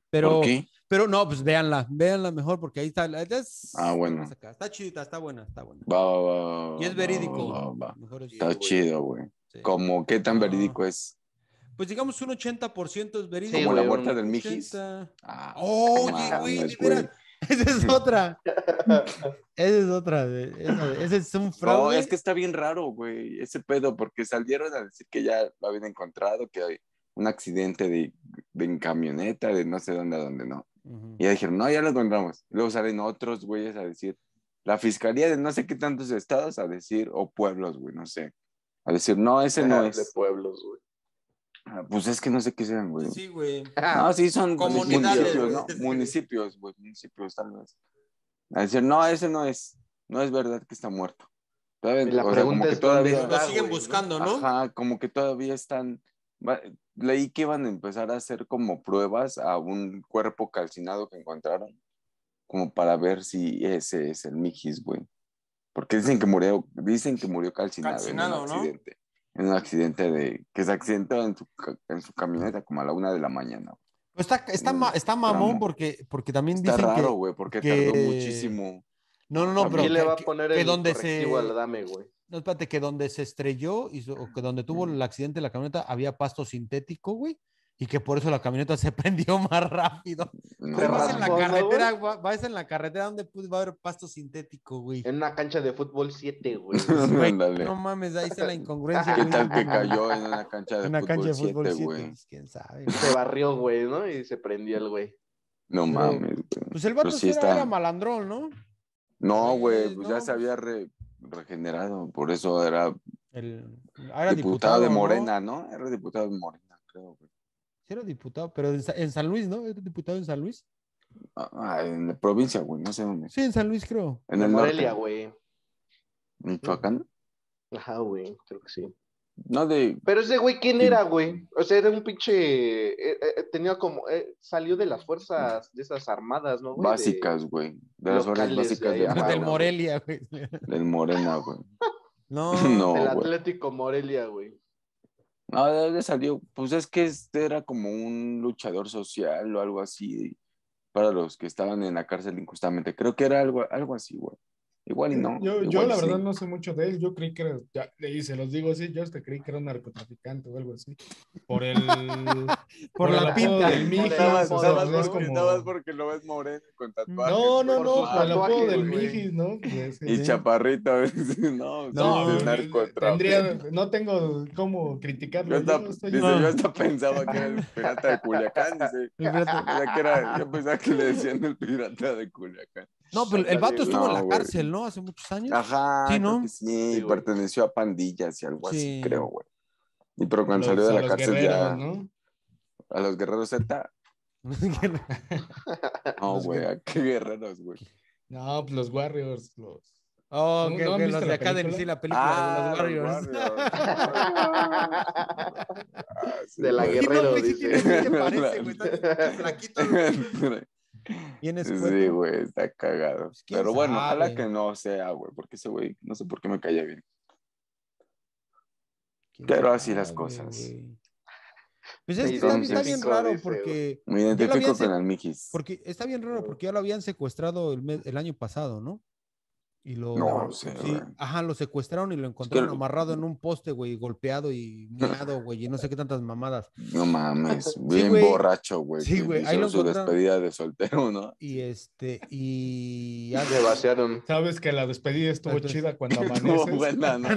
Pero, ¿Por qué? pero no, pues véanla, véanla mejor porque ahí está. es- Ah, bueno. Está chidita, está buena, está buena. Va, va, va, Y es verídico. va, va. Mejor es- Sí, Está chido, güey. sí. Como qué tan No. verídico es. Pues digamos un 80% es verídico. Sí, Como la muerte del Mijis. 80. Ah, Oye, güey. Esa es otra. Esa es otra. de- Ese es un No, fraude. es que está bien raro, güey, ese pedo, porque salieron a decir que ya lo habían encontrado, que hay un accidente de, de en camioneta, de no sé dónde a dónde no. Y ya dijeron, no, ya lo encontramos. Luego salen otros güeyes a decir, la fiscalía de no sé qué tantos estados a decir, o pueblos, güey, no sé. A decir, no, ese no De es. pueblos, güey. Ah, Pues es que no sé qué sean, güey. Sí, güey. No, sí, son Comunidades, municipios, ¿no? güey. Municipios, güey, municipios, tal vez. A decir, no, ese no es. No es verdad que está muerto. Todavía, la o sea, pregunta como que es, ¿dónde todavía. Lo siguen buscando, ¿no? Ajá, como que todavía están. va- Leí que iban a empezar a hacer como pruebas a un cuerpo calcinado que encontraron, como para ver si ese es el Mijis, güey. Porque dicen que murió, dicen que murió calcinado, Calcinado, en ¿no? un accidente. En un accidente de. que se accidentó en su, en su camioneta como a la una de la mañana. Pues está, está, ma- está mamón porque, porque también Está dicen raro, que. güey, porque que- tardó muchísimo. No, no, no, pero. ¿Quién le que- va a poner que el donde se- al dame, güey? No, espérate, que donde se estrelló y, o que donde tuvo el accidente de la camioneta había pasto sintético, güey. Y que por eso la camioneta se prendió más rápido. No, Güey, vas en la ¿no, carretera, va- vas en la carretera donde pues, va a haber pasto sintético, güey. En una cancha de fútbol 7, güey. No mames, ahí está la incongruencia. ¿Qué güey. tal que cayó en una cancha de En una fútbol cancha de fútbol 7, 7, güey? pues, quién sabe. güey. Se barrió, güey, ¿no? Y se prendió el güey. No mames, güey. Pues el vato sí era, está- era malandrón, ¿no? No, güey, Pues, pues no, ya se había re- regenerado, por eso era El, era diputado, diputado, de ¿no? Morena, ¿no? Era diputado de Morena, creo, güey. Sí, era diputado, pero en, Sa- en San Luis, ¿no? ¿Era diputado en San Luis? Ah, en la provincia, güey, no sé dónde. Sí, en San Luis, creo. En el Morelia, norte, güey. Michoacán. Ajá, güey, creo que sí. No de, Pero ese güey, ¿quién Sí. era, güey? O sea, era un pinche. eh, eh, tenía como. eh, salió de las fuerzas de esas armadas, ¿no, güey? De- básicas, güey. De las locales básicas de Ajá, Ah, del. Morelia, güey. del Morena, güey. No, No, del güey. Atlético Morelia, güey. No, de dónde salió. Pues es que este era como un luchador social o algo así para los que estaban en la cárcel injustamente. Creo que era algo, algo así, güey. Igual y no. Yo, yo la sí. verdad no sé mucho de él. Yo creí que era, ya, y se los digo así, yo hasta creí que era un narcotraficante o algo así. Por el. por la pinta. del Mijis, Nada más- o sea, nada más es porque- como- nada más porque lo ves moreno con tatuajes. No, no, por no, por el apodo del güey. Mijis, ¿no? Pues ese- Y Sí. chaparrito, no, No, narcotráfico. tendría, no tengo cómo criticarlo. Yo hasta, yo estoy- dice, No. yo hasta pensaba que era el pirata de Culiacán, dice. El pirata- O sea, que era, yo pensaba que le decían el pirata de Culiacán. No, pero el vato estuvo en la güey. cárcel, ¿no? Hace muchos años. Ajá, Sí, ¿no? sí, perteneció a pandillas y algo así, Sí. creo, güey. Y pero cuando los- salió de la cárcel ya, ¿no? a los guerreros Z, no, güey, ¿a qué guerreros, güey? No, pues los Warriors, los. Oh, ¿No- que, no los de acá de sí, la película Ah, de los Warriors. Ah, sí, De la Guerrero, dice. tiene, sí te parece, güey. Está flaquito, Sí, güey, está cagado. Pues, ¿quién Pero bueno, ojalá que no sea, güey, porque ese güey, no sé por qué me caía bien. Pero así las cosas. güey. Pues es que está, Entonces- está bien raro porque, Me identifico con el Mijis. porque está bien raro porque ya lo habían secuestrado el, mes- el año pasado, ¿no? Y lo, No sí, güey. ajá, lo secuestraron y lo encontraron lo- amarrado en un poste, güey, golpeado y miado, güey, y no sé qué tantas mamadas. No mames, bien güey. borracho, güey. Sí, que güey, ahí lo su encontraron. despedida de soltero, ¿no? Y este, y ya Me vaciaron. Sabes que la despedida estuvo Entonces- chida cuando Estuvo amaneces. buena, ¿no?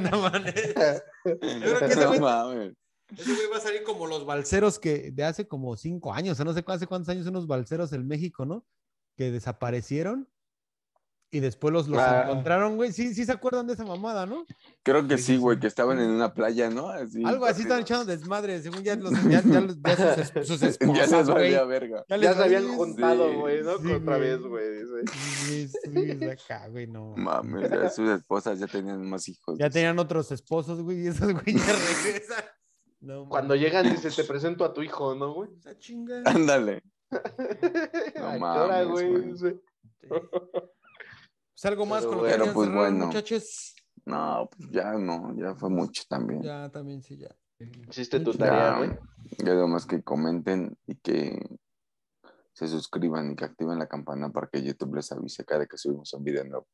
Creo que ese No güey- mames. Ese güey va a salir como los balseros que de hace como cinco años, o no sé hace cuántos años, unos balseros en México, ¿no? Que desaparecieron y después los, los Ah. encontraron, güey. Sí, sí se acuerdan de esa mamada, ¿no? Creo que Sí, sí, sí, güey, sí. que estaban en una playa, ¿no? Así, Algo así estaban echando desmadre, según ya, los, ya, ya los- ya sus, es- sus Ya esposas, les valía verga. Ya les Ya se habían juntado, sí, güey, ¿no? sí, Otra güey. vez, güey. dice. Sí, sí, es acá, güey, no. Mames, ya sus esposas ya tenían más hijos. Ya tenían otros esposos, güey, y esos güey ya regresan. No, Cuando mames. llegan, dice, te presento a tu hijo, ¿no, güey? Esa chinga. Ándale. ¿A qué mames, güey? Pues algo más Pero con lo que bueno, quieran pues cerrar, bueno. muchachos. No, pues ya no, ya fue mucho también. Ya, también sí, ya. Hiciste tu tarea, güey. Ya nada más que comenten y que se suscriban y que activen la campana para que YouTube les avise cada que subimos un video nuevo.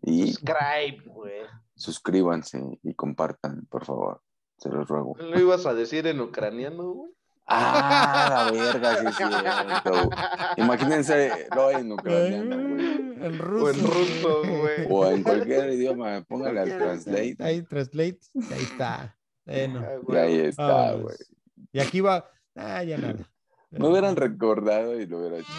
Y Subscribe, güey. suscríbanse y compartan, por favor. Se los ruego. ¿Lo ibas a decir en ucraniano, güey? Ah, la verga, sí cierto. Imagínense lo en ucraniano, güey. En ruso. O en ruso, güey. O en cualquier idioma, póngale al translate. Ahí, translate. Ahí está. Bueno. Ah, Y ahí está, güey. Y aquí va. Ah, ya nada. Me hubieran recordado y lo hubiera hecho.